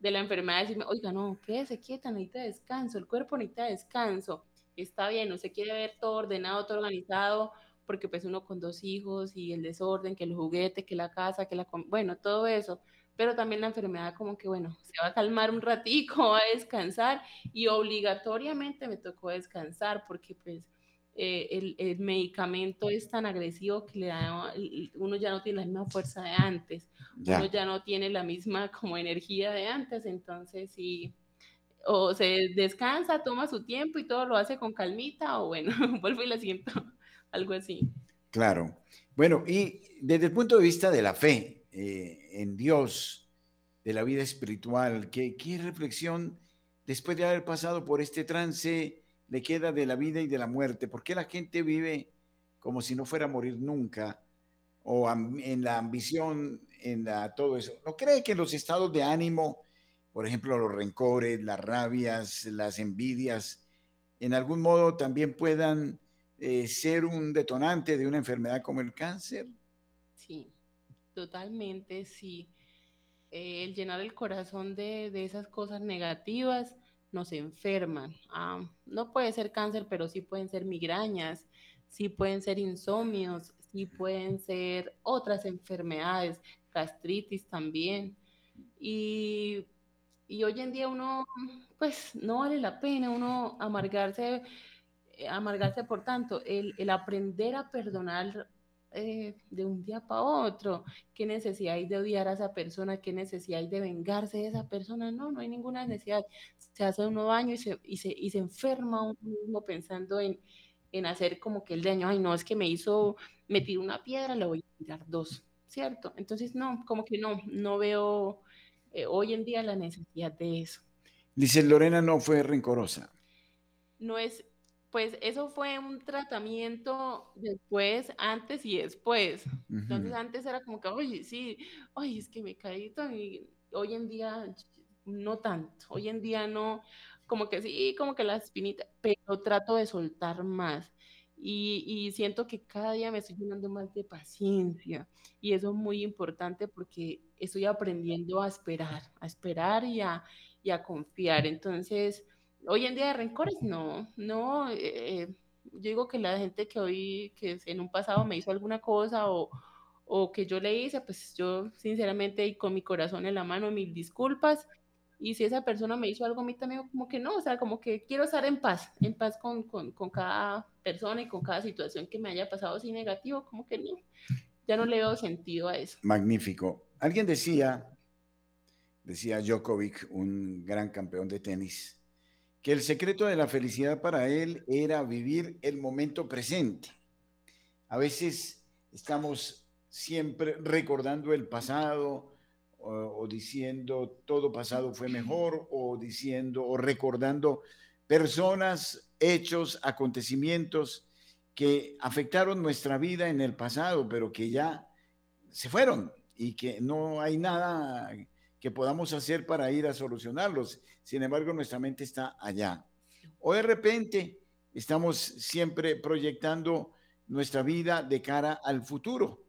de la enfermedad de decirme, oiga, no, quédese quieta, necesita descanso, el cuerpo necesita descanso está bien, no se quiere ver todo ordenado, todo organizado, porque pues uno con dos hijos y el desorden, que el juguete, que la casa, que la... Bueno, todo eso. Pero también la enfermedad como que, bueno, se va a calmar un ratico, va a descansar y obligatoriamente me tocó descansar porque pues eh, el, el, medicamento es tan agresivo que le da, uno ya no tiene la misma fuerza de antes, uno ya no tiene la misma como energía de antes, entonces sí, o se descansa, toma su tiempo y todo lo hace con calmita, o bueno, vuelvo y le siento, algo así. Claro. Bueno, y desde el punto de vista de la fe eh, en Dios, de la vida espiritual, ¿qué, ¿qué, reflexión después de haber pasado por este trance le queda de la vida y de la muerte? ¿Por qué la gente vive como si no fuera a morir nunca? O en la ambición, en la, todo eso. ¿No cree que los estados de ánimo por ejemplo, los rencores, las rabias, las envidias, en algún modo también puedan eh, ser un detonante de una enfermedad como el cáncer? Sí, totalmente, sí. Eh, el llenar el corazón de, esas cosas negativas nos enferman. Ah, no puede ser cáncer, pero sí pueden ser migrañas, sí pueden ser insomnios, sí pueden ser otras enfermedades, gastritis también. Y y hoy en día uno, pues no vale la pena uno amargarse, eh, amargarse por tanto. El, aprender a perdonar eh, de un día para otro. ¿Qué necesidad hay de odiar a esa persona? ¿Qué necesidad hay de vengarse de esa persona? No, no hay ninguna necesidad. Se hace uno daño y se, y se, y se enferma uno pensando en, en hacer como que el daño, ay, no, es que me hizo, me una piedra, le voy a tirar dos, ¿cierto? Entonces, no, como que no, no veo eh, hoy en día la necesidad de eso. Dice Lorena no fue rencorosa. No es, pues eso fue un tratamiento después, antes y después. Entonces antes era como que, oye, sí, oye, es que me caí y hoy en día no tanto. Hoy en día no, como que sí, como que la espinita, pero trato de soltar más. Y, siento que cada día me estoy llenando más de paciencia. Y eso es muy importante porque estoy aprendiendo a esperar, a esperar y a, y a confiar. Entonces, hoy en día de rencores, no, no. Eh, yo digo que la gente que hoy, que en un pasado me hizo alguna cosa o, o que yo le hice, pues yo sinceramente y con mi corazón en la mano, mil disculpas y si esa persona me hizo algo a mí también, como que no, o sea, como que quiero estar en paz, en paz con, con, cada persona y con cada situación que me haya pasado así negativo, como que no, ya no le veo sentido a eso. Magnífico. Alguien decía, decía Djokovic, un gran campeón de tenis, que el secreto de la felicidad para él era vivir el momento presente. A veces estamos siempre recordando el pasado, o, diciendo todo pasado fue mejor, o diciendo o recordando personas, hechos, acontecimientos que afectaron nuestra vida en el pasado, pero que ya se fueron y que no hay nada que podamos hacer para ir a solucionarlos. Sin embargo, nuestra mente está allá. O de repente estamos siempre proyectando nuestra vida de cara al futuro,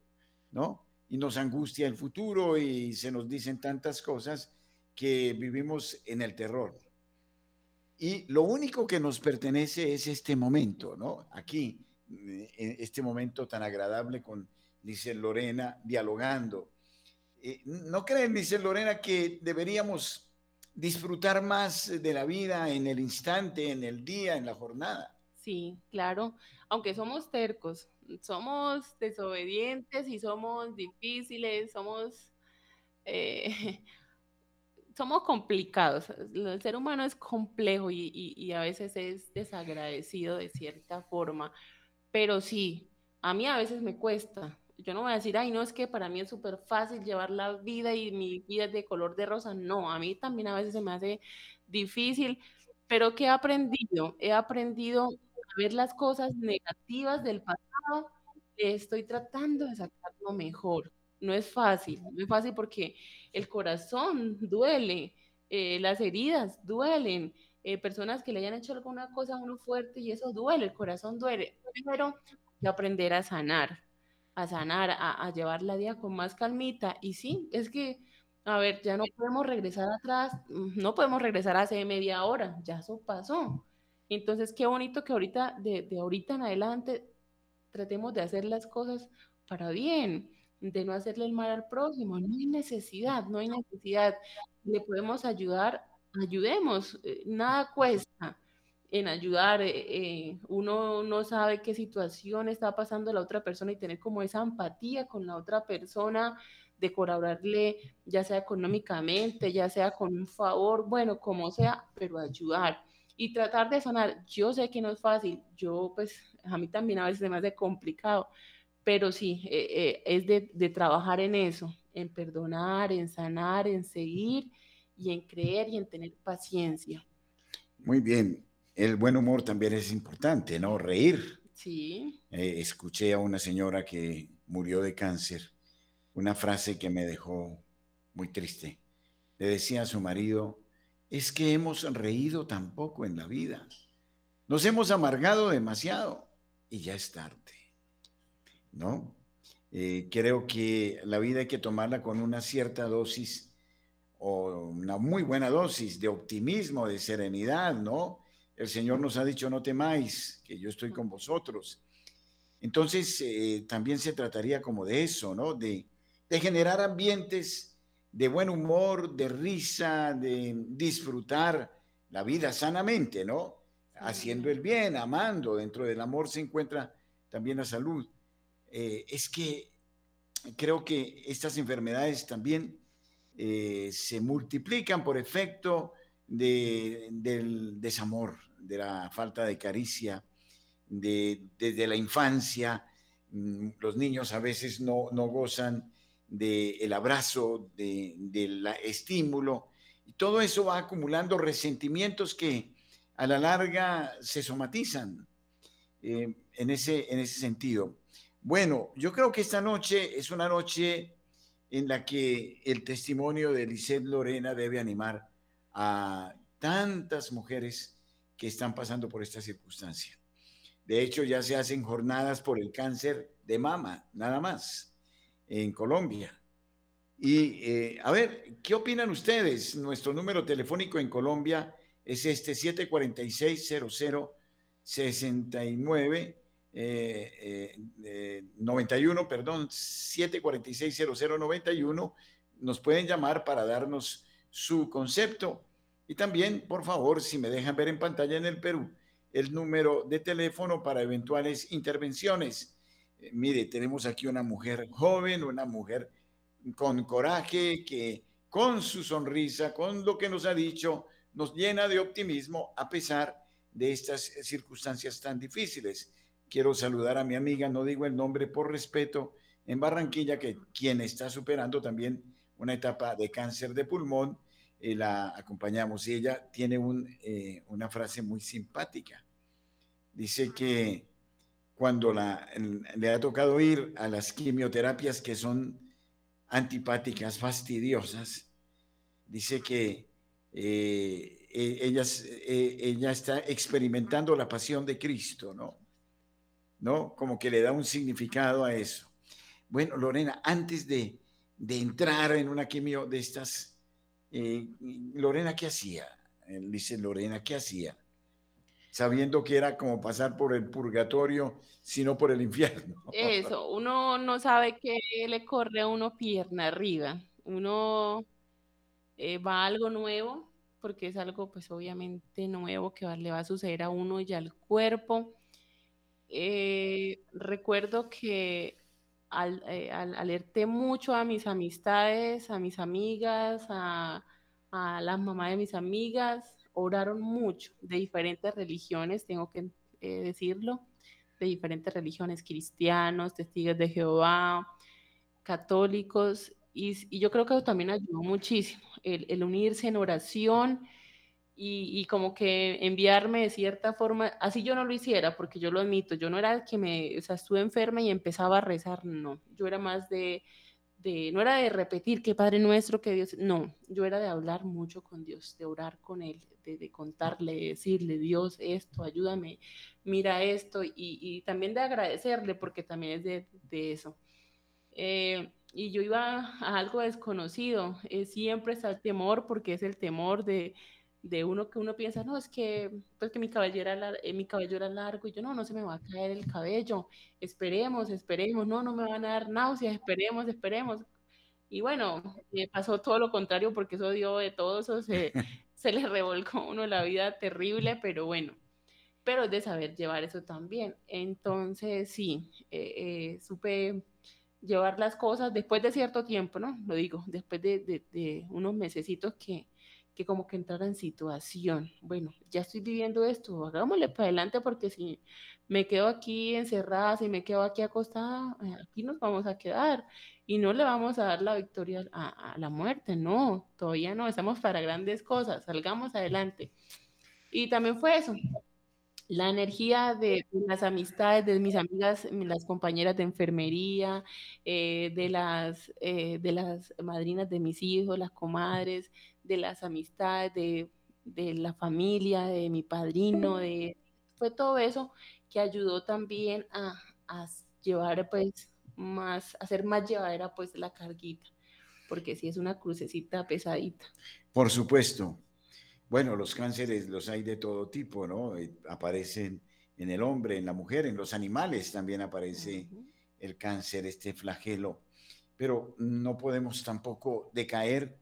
¿no? Y nos angustia el futuro y se nos dicen tantas cosas que vivimos en el terror. Y lo único que nos pertenece es este momento, ¿no? Aquí, en este momento tan agradable con dice Lorena dialogando. Eh, ¿No creen, dice Lorena, que deberíamos disfrutar más de la vida en el instante, en el día, en la jornada? Sí, claro, aunque somos tercos, somos desobedientes y somos difíciles, somos, eh, somos complicados. El ser humano es complejo y, a veces es desagradecido de cierta forma, pero sí, a mí a veces me cuesta. Yo no voy a decir, ay, no, es que para mí es súper fácil llevar la vida y mi vida es de color de rosa. No, a mí también a veces se me hace difícil, pero ¿qué he aprendido? He aprendido ver las cosas negativas del pasado estoy tratando de sacar lo mejor. No es fácil, no es fácil porque el corazón duele, eh, las heridas duelen, eh, personas que le hayan hecho alguna cosa a uno fuerte y eso duele, el corazón duele. Primero, de aprender a sanar, a sanar, a, a llevar la vida con más calmita. Y sí, es que, a ver, ya no podemos regresar atrás, no podemos regresar hace media hora, ya eso pasó. Entonces, qué bonito que ahorita, de, de ahorita en adelante, tratemos de hacer las cosas para bien, de no hacerle el mal al próximo. No hay necesidad, no hay necesidad. Le podemos ayudar, ayudemos, eh, nada cuesta en ayudar. Eh, eh, uno no sabe qué situación está pasando la otra persona y tener como esa empatía con la otra persona, de colaborarle, ya sea económicamente, ya sea con un favor, bueno, como sea, pero ayudar y tratar de sanar. Yo sé que no es fácil, yo pues a mí también a veces me hace complicado, pero sí, eh, eh, es de, de, trabajar en eso, en perdonar, en sanar, en seguir y en creer y en tener paciencia. Muy bien, el buen humor también es importante, ¿no? Reír. Sí. Eh, escuché a una señora que murió de cáncer, una frase que me dejó muy triste. Le decía a su marido, es que hemos reído tampoco en la vida. Nos hemos amargado demasiado y ya es tarde, ¿no? Eh, creo que la vida hay que tomarla con una cierta dosis o una muy buena dosis de optimismo, de serenidad, ¿no? El Señor nos ha dicho, no temáis, que yo estoy con vosotros. Entonces, eh, también se trataría como de eso, ¿no? De, de generar ambientes de buen humor, de risa, de disfrutar la vida sanamente, ¿no? haciendo el bien, amando. Dentro del amor se encuentra también la salud. eh, es que creo que estas enfermedades también eh, se multiplican por efecto del desamor, de la falta de caricia, de, desde la infancia. Mm, los niños a veces no, no gozan del abrazo, del estímulo, y todo eso va acumulando resentimientos que a la larga se somatizan eh, en, ese, en ese sentido. Bueno, yo creo que esta noche es una noche en la que el testimonio de Lisette Lorena debe animar a tantas mujeres que están pasando por esta circunstancia. De hecho, ya se hacen jornadas por el cáncer de mama, nada más, en Colombia. Y eh, a ver, ¿qué opinan ustedes? Nuestro número telefónico en Colombia es este 746-0069. 91, perdón, 746-0091. Nos pueden llamar para darnos su concepto. Y también, por favor, si me dejan ver en pantalla en el Perú, el número de teléfono para eventuales intervenciones. Eh, mire, tenemos aquí una mujer joven, una mujer con coraje, que con su sonrisa, con lo que nos ha dicho, nos llena de optimismo a pesar de estas circunstancias tan difíciles. Quiero saludar a mi amiga, no digo el nombre por respeto, en Barranquilla, que quien está superando también una etapa de cáncer de pulmón, eh, la acompañamos y ella tiene eh, una frase muy simpática. Dice que cuando le ha tocado ir a las quimioterapias que son antipáticas, fastidiosas, dice que eh, ella, ella está experimentando la pasión de Cristo, ¿no? ¿no? Como que le da un significado a eso. Bueno, Lorena, antes de, entrar en una quimio de estas, eh, Lorena, ¿qué hacía? dice Lorena, ¿qué hacía? Sabiendo que era como pasar por el purgatorio, sino por el infierno. Eso, uno no sabe qué le corre a uno pierna arriba. Uno eh, va a algo nuevo, porque es algo pues obviamente nuevo que le va a suceder a uno y al cuerpo eh, recuerdo que eh, al, alerté mucho a mis amistades, a mis amigas, a, a las mamás de mis amigas, oraron mucho de diferentes religiones, tengo que eh, decirlo, de diferentes religiones, cristianos, testigos de Jehová, católicos, y, yo creo que eso también ayudó muchísimo, el, el unirse en oración y, como que enviarme de cierta forma, así yo no lo hiciera, porque yo lo admito, yo no era que me, o sea, estuve enferma y empezaba a rezar, no, yo era más de, de, no era de repetir que Padre Nuestro, que Dios, no, yo era de hablar mucho con Dios, de orar con Él, de, contarle, de decirle, Dios, esto, ayúdame, mira esto, y, también de agradecerle, porque también es de, eso. Eh, y yo iba a algo desconocido, eh, siempre está el temor, porque es el temor de de uno que uno piensa, no, es que, pues que mi cabello, era eh, mi cabello era largo y yo, no, no se me va a caer el cabello, esperemos, esperemos, no, no me van a dar náuseas, esperemos, esperemos. Y bueno, me pasó todo lo contrario porque eso dio de todo, eso se, se le revolcó a uno la vida terrible, pero bueno, pero es de saber llevar eso también. Entonces, sí, eh, eh, supe llevar las cosas después de cierto tiempo, ¿no? Lo digo, después de, de, de unos mesecitos que, que como que entrar en situación. Bueno, ya estoy viviendo esto, hagámosle para adelante porque si me quedo aquí encerrada, si me quedo aquí acostada, eh, aquí nos vamos a quedar y no le vamos a dar la victoria a, la muerte, no, todavía no, estamos para grandes cosas, salgamos adelante. Y también fue eso, la energía de, las amistades de mis amigas, las compañeras de enfermería, eh, de, las, eh, de las madrinas de mis hijos, las comadres, de las amistades, de, la familia, de mi padrino, de, fue todo eso que ayudó también a, llevar pues más, a hacer más llevadera pues la carguita, porque si es una crucecita pesadita. Por supuesto. Bueno, los cánceres los hay de todo tipo, ¿no? Eh, aparecen en el hombre, en la mujer, en los animales también aparece el cáncer, este flagelo. Pero no podemos tampoco decaer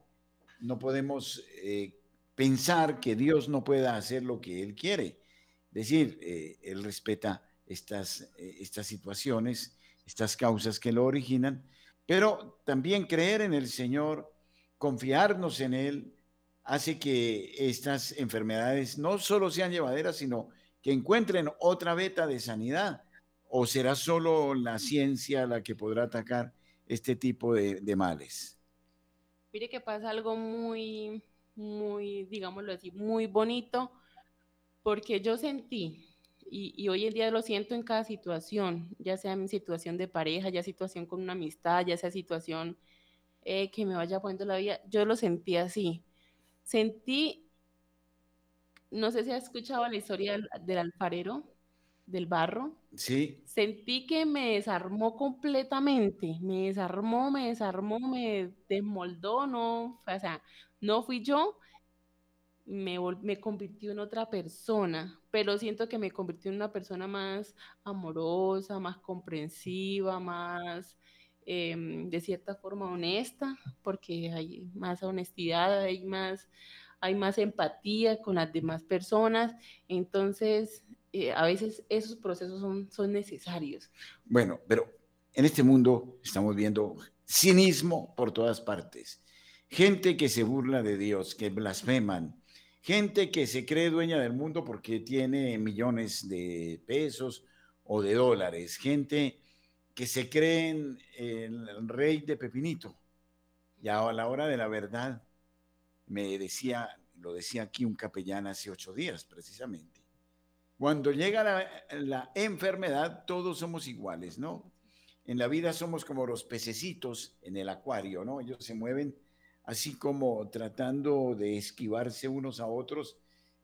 no podemos eh, pensar que Dios no pueda hacer lo que Él quiere. Es decir, eh, Él respeta estas, eh, estas situaciones, estas causas que lo originan, pero también creer en el Señor, confiarnos en Él, hace que estas enfermedades no solo sean llevaderas, sino que encuentren otra beta de sanidad. ¿O será solo la ciencia la que podrá atacar este tipo de, de males? Mire que pasa algo muy, muy, digámoslo así, muy bonito, porque yo sentí, y, hoy en día lo siento en cada situación, ya sea en situación de pareja, ya situación con una amistad, ya sea situación eh, que me vaya poniendo la vida, yo lo sentí así. Sentí, no sé si has escuchado la historia del, alfarero, del barro. Sí. Sentí que me desarmó completamente, me desarmó, me desarmó, me desmoldó, no, o sea, no fui yo, me, me convirtió en otra persona, pero siento que me convirtió en una persona más amorosa, más comprensiva, más em, de cierta forma honesta, porque hay más honestidad, hay más, hay más empatía con las demás personas. Entonces, eh, a veces esos procesos son, son necesarios. Bueno, pero en este mundo estamos viendo cinismo por todas partes. Gente que se burla de Dios, que blasfeman, gente que se cree dueña del mundo porque tiene millones de pesos o de dólares, gente que se creen el rey de Pepinito. Y a la hora de la verdad, me decía, lo decía aquí un capellán hace ocho días precisamente, cuando llega la, enfermedad, todos somos iguales, ¿no? En la vida somos como los pececitos en el acuario, ¿no? Ellos se mueven así como tratando de esquivarse unos a otros.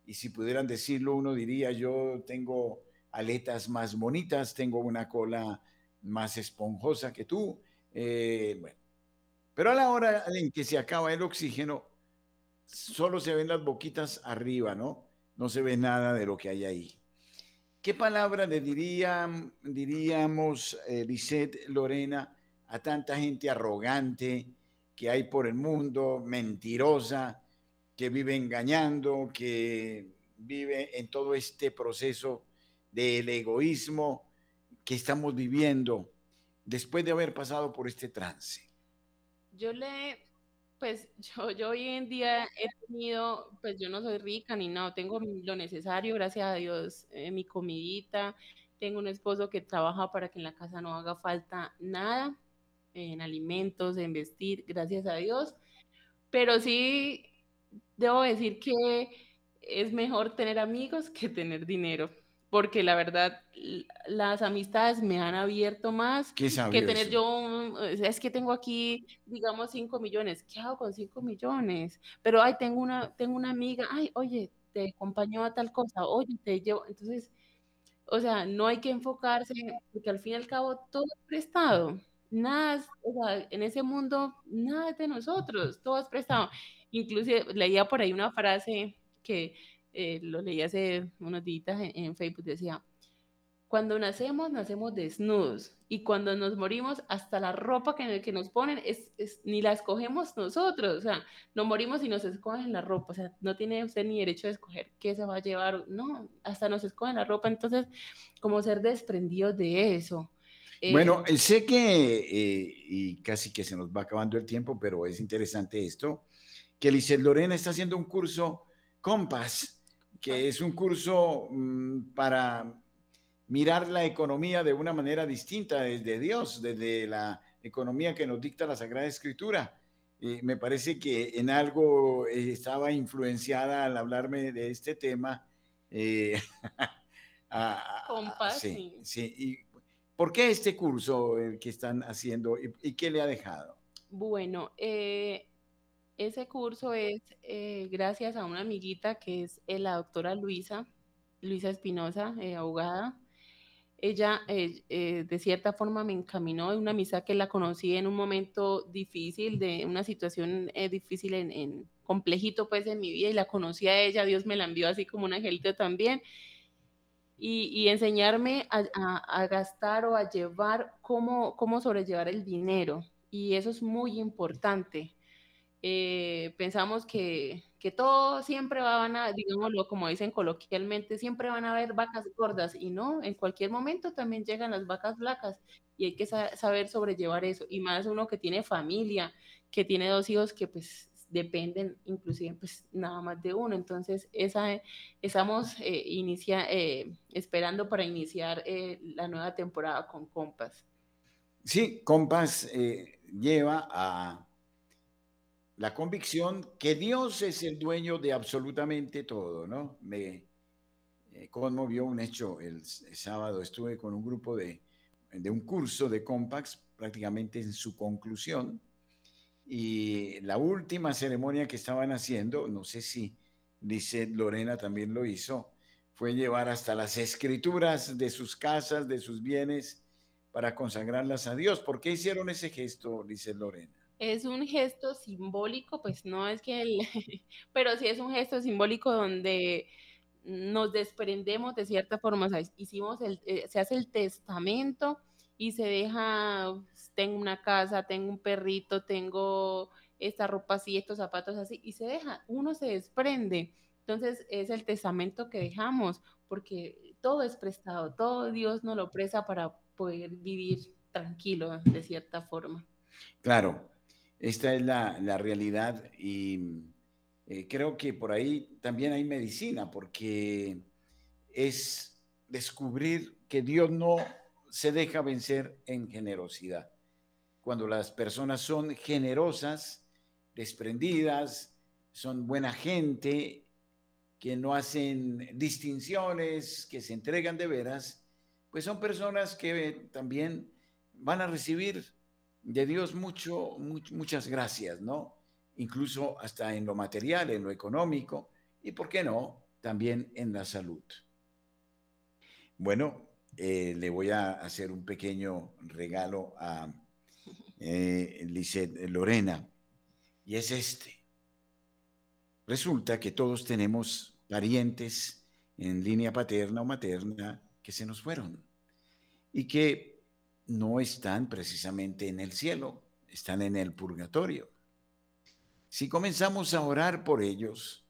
Y si pudieran decirlo, uno diría, yo tengo aletas más bonitas, tengo una cola más esponjosa que tú. Eh. Pero a la hora en que se acaba el oxígeno, solo se ven las boquitas arriba, ¿no? No se ve nada de lo que hay ahí. ¿Qué palabra le dirían, diríamos, eh, Lorena, a tanta gente arrogante, que hay por el mundo, mentirosa, que vive engañando, que vive en todo este proceso del egoísmo que estamos viviendo después de haber pasado por este trance. Yo le, pues yo, yo hoy en día he tenido, pues yo no soy rica ni nada, tengo lo necesario, gracias a Dios, eh, mi comidita, tengo un esposo que trabaja para que en la casa no haga falta nada, en alimentos, en vestir, gracias a Dios. Pero sí, debo decir que es mejor tener amigos que tener dinero, porque la verdad, las amistades me han abierto más que tener yo, es que tengo aquí, digamos, 5 millones, ¿qué hago con 5 millones? Pero, ay, tengo una, tengo una amiga, ay, oye, te acompañó a tal cosa, oye, te llevo, entonces, o sea, no hay que enfocarse, porque al fin y al cabo todo es prestado nada, o sea, en ese mundo, nada es de nosotros, todo es prestado. Inclusive leía por ahí una frase que eh, lo leí hace unos días en, Facebook, decía, cuando nacemos, nacemos desnudos y cuando nos morimos, hasta la ropa que, que nos ponen es, ni la escogemos nosotros, o sea, nos morimos y nos escogen la ropa, o sea, no tiene usted ni derecho a escoger qué se va a llevar, no, hasta nos escogen la ropa, entonces, como ser desprendidos de eso, bueno, eh, sé que, eh, y casi que se nos va acabando el tiempo, pero es interesante esto, que Lizeth Lorena está haciendo un curso Compass, que es un curso mm, para mirar la economía de una manera distinta desde Dios, desde la economía que nos dicta la Sagrada Escritura. Y me parece que en algo eh, estaba influenciada al hablarme de este tema. Compass, sí. sí. sí. ¿Por qué este curso que están haciendo y, qué le ha dejado? Bueno, eh, ese curso es eh, gracias a una amiguita que es eh, la doctora Luisa, Luisa Espinosa, abogada. Ella de cierta forma me encaminó de una amistad que la conocí en un momento difícil, de una situación difícil en, complejito pues en mi vida y la conocí a ella, Dios me la envió así como un angelito también y, enseñarme a, gastar o a llevar cómo, cómo sobrellevar el dinero. Y eso es muy importante. Eh, pensamos que, que, todo siempre van a, digámoslo como dicen coloquialmente, siempre van a haber vacas gordas y no, en cualquier momento también llegan las vacas flacas y hay que saber sobrellevar eso. Y más uno que tiene familia, que tiene dos hijos que pues dependen inclusive pues nada más de uno. Entonces, esa, estamos eh, inicia, eh, esperando para iniciar eh, la nueva temporada con Compas. Sí, Compas lleva a la convicción que Dios es el dueño de absolutamente todo, ¿no? Me conmovió un hecho, el, sábado estuve con un grupo de, de un curso de Compax, prácticamente en su conclusión, y la última ceremonia que estaban haciendo, no sé si dice Lorena también lo hizo, fue llevar hasta las escrituras de sus casas, de sus bienes, para consagrarlas a Dios. ¿Por qué hicieron ese gesto, dice Lorena? Es un gesto simbólico, pues no es que, el, pero sí es un gesto simbólico donde nos desprendemos de cierta forma, hicimos el, eh, se hace el testamento y se deja tengo una casa, tengo un perrito, tengo esta ropa así, estos zapatos así, y se deja, uno se desprende. Entonces es el testamento que dejamos, porque todo es prestado, todo Dios nos lo presta para poder vivir tranquilo de cierta forma. Claro, esta es la, realidad y eh, creo que por ahí también hay medicina, porque es descubrir que Dios no se deja vencer en generosidad. Cuando las personas son generosas, desprendidas, son buena gente, que no hacen distinciones, que se entregan de veras, pues son personas que también van a recibir de Dios mucho, muchas gracias, ¿no? Incluso hasta en lo material, en lo económico y, ¿por qué no?, también en la salud. Bueno, eh, le voy a hacer un pequeño regalo a eh, Lorena, y es este. Resulta que todos tenemos parientes en línea paterna o materna que se nos fueron y que no están precisamente en el cielo, están en el purgatorio. Si comenzamos a orar por ellos,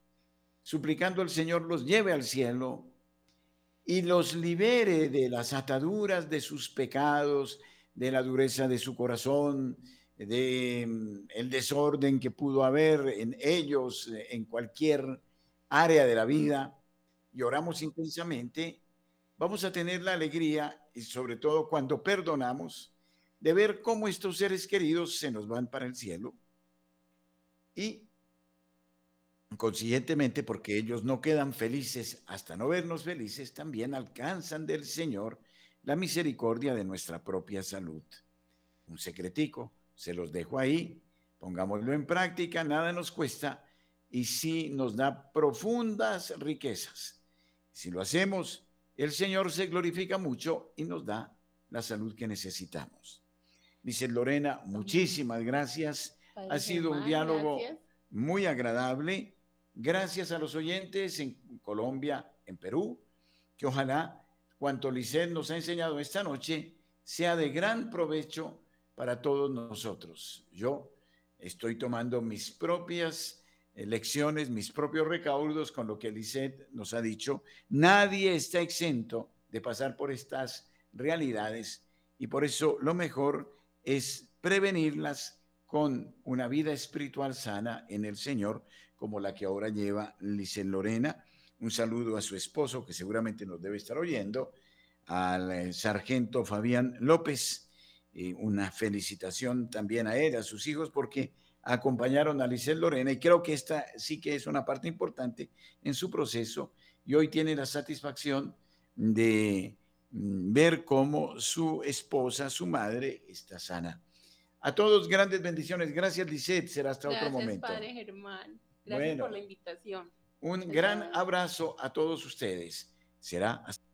suplicando al Señor los lleve al cielo y los libere de las ataduras de sus pecados, de la dureza de su corazón, de mm, el desorden que pudo haber en ellos en cualquier área de la vida y oramos intensamente, vamos a tener la alegría y sobre todo cuando perdonamos de ver cómo estos seres queridos se nos van para el cielo y consiguientemente porque ellos no quedan felices hasta no vernos felices, también alcanzan del Señor la misericordia de nuestra propia salud. Un secretico, se los dejo ahí, pongámoslo en práctica, nada nos cuesta y sí nos da profundas riquezas. Si lo hacemos, el Señor se glorifica mucho y nos da la salud que necesitamos. Dice Lorena, muchísimas gracias. ha sido un diálogo muy agradable. Gracias a los oyentes en Colombia, en Perú, que ojalá cuanto Lisset nos ha enseñado esta noche sea de gran provecho para todos nosotros. Yo estoy tomando mis propias lecciones, mis propios recaudos con lo que Lisset nos ha dicho. Nadie está exento de pasar por estas realidades y por eso lo mejor es prevenirlas con una vida espiritual sana en el Señor, como la que ahora lleva Lisset Lorena un saludo a su esposo, que seguramente nos debe estar oyendo, al eh, sargento Fabián López, y una felicitación también a él, a sus hijos, porque acompañaron a Lisel Lorena y creo que esta sí que es una parte importante en su proceso y hoy tiene la satisfacción de mm, ver cómo su esposa, su madre, está sana. A todos, grandes bendiciones. Gracias, Lisette. Será hasta otro momento. Gracias, Padre Germán. Gracias por la invitación. Un gran abrazo a todos ustedes. Será hasta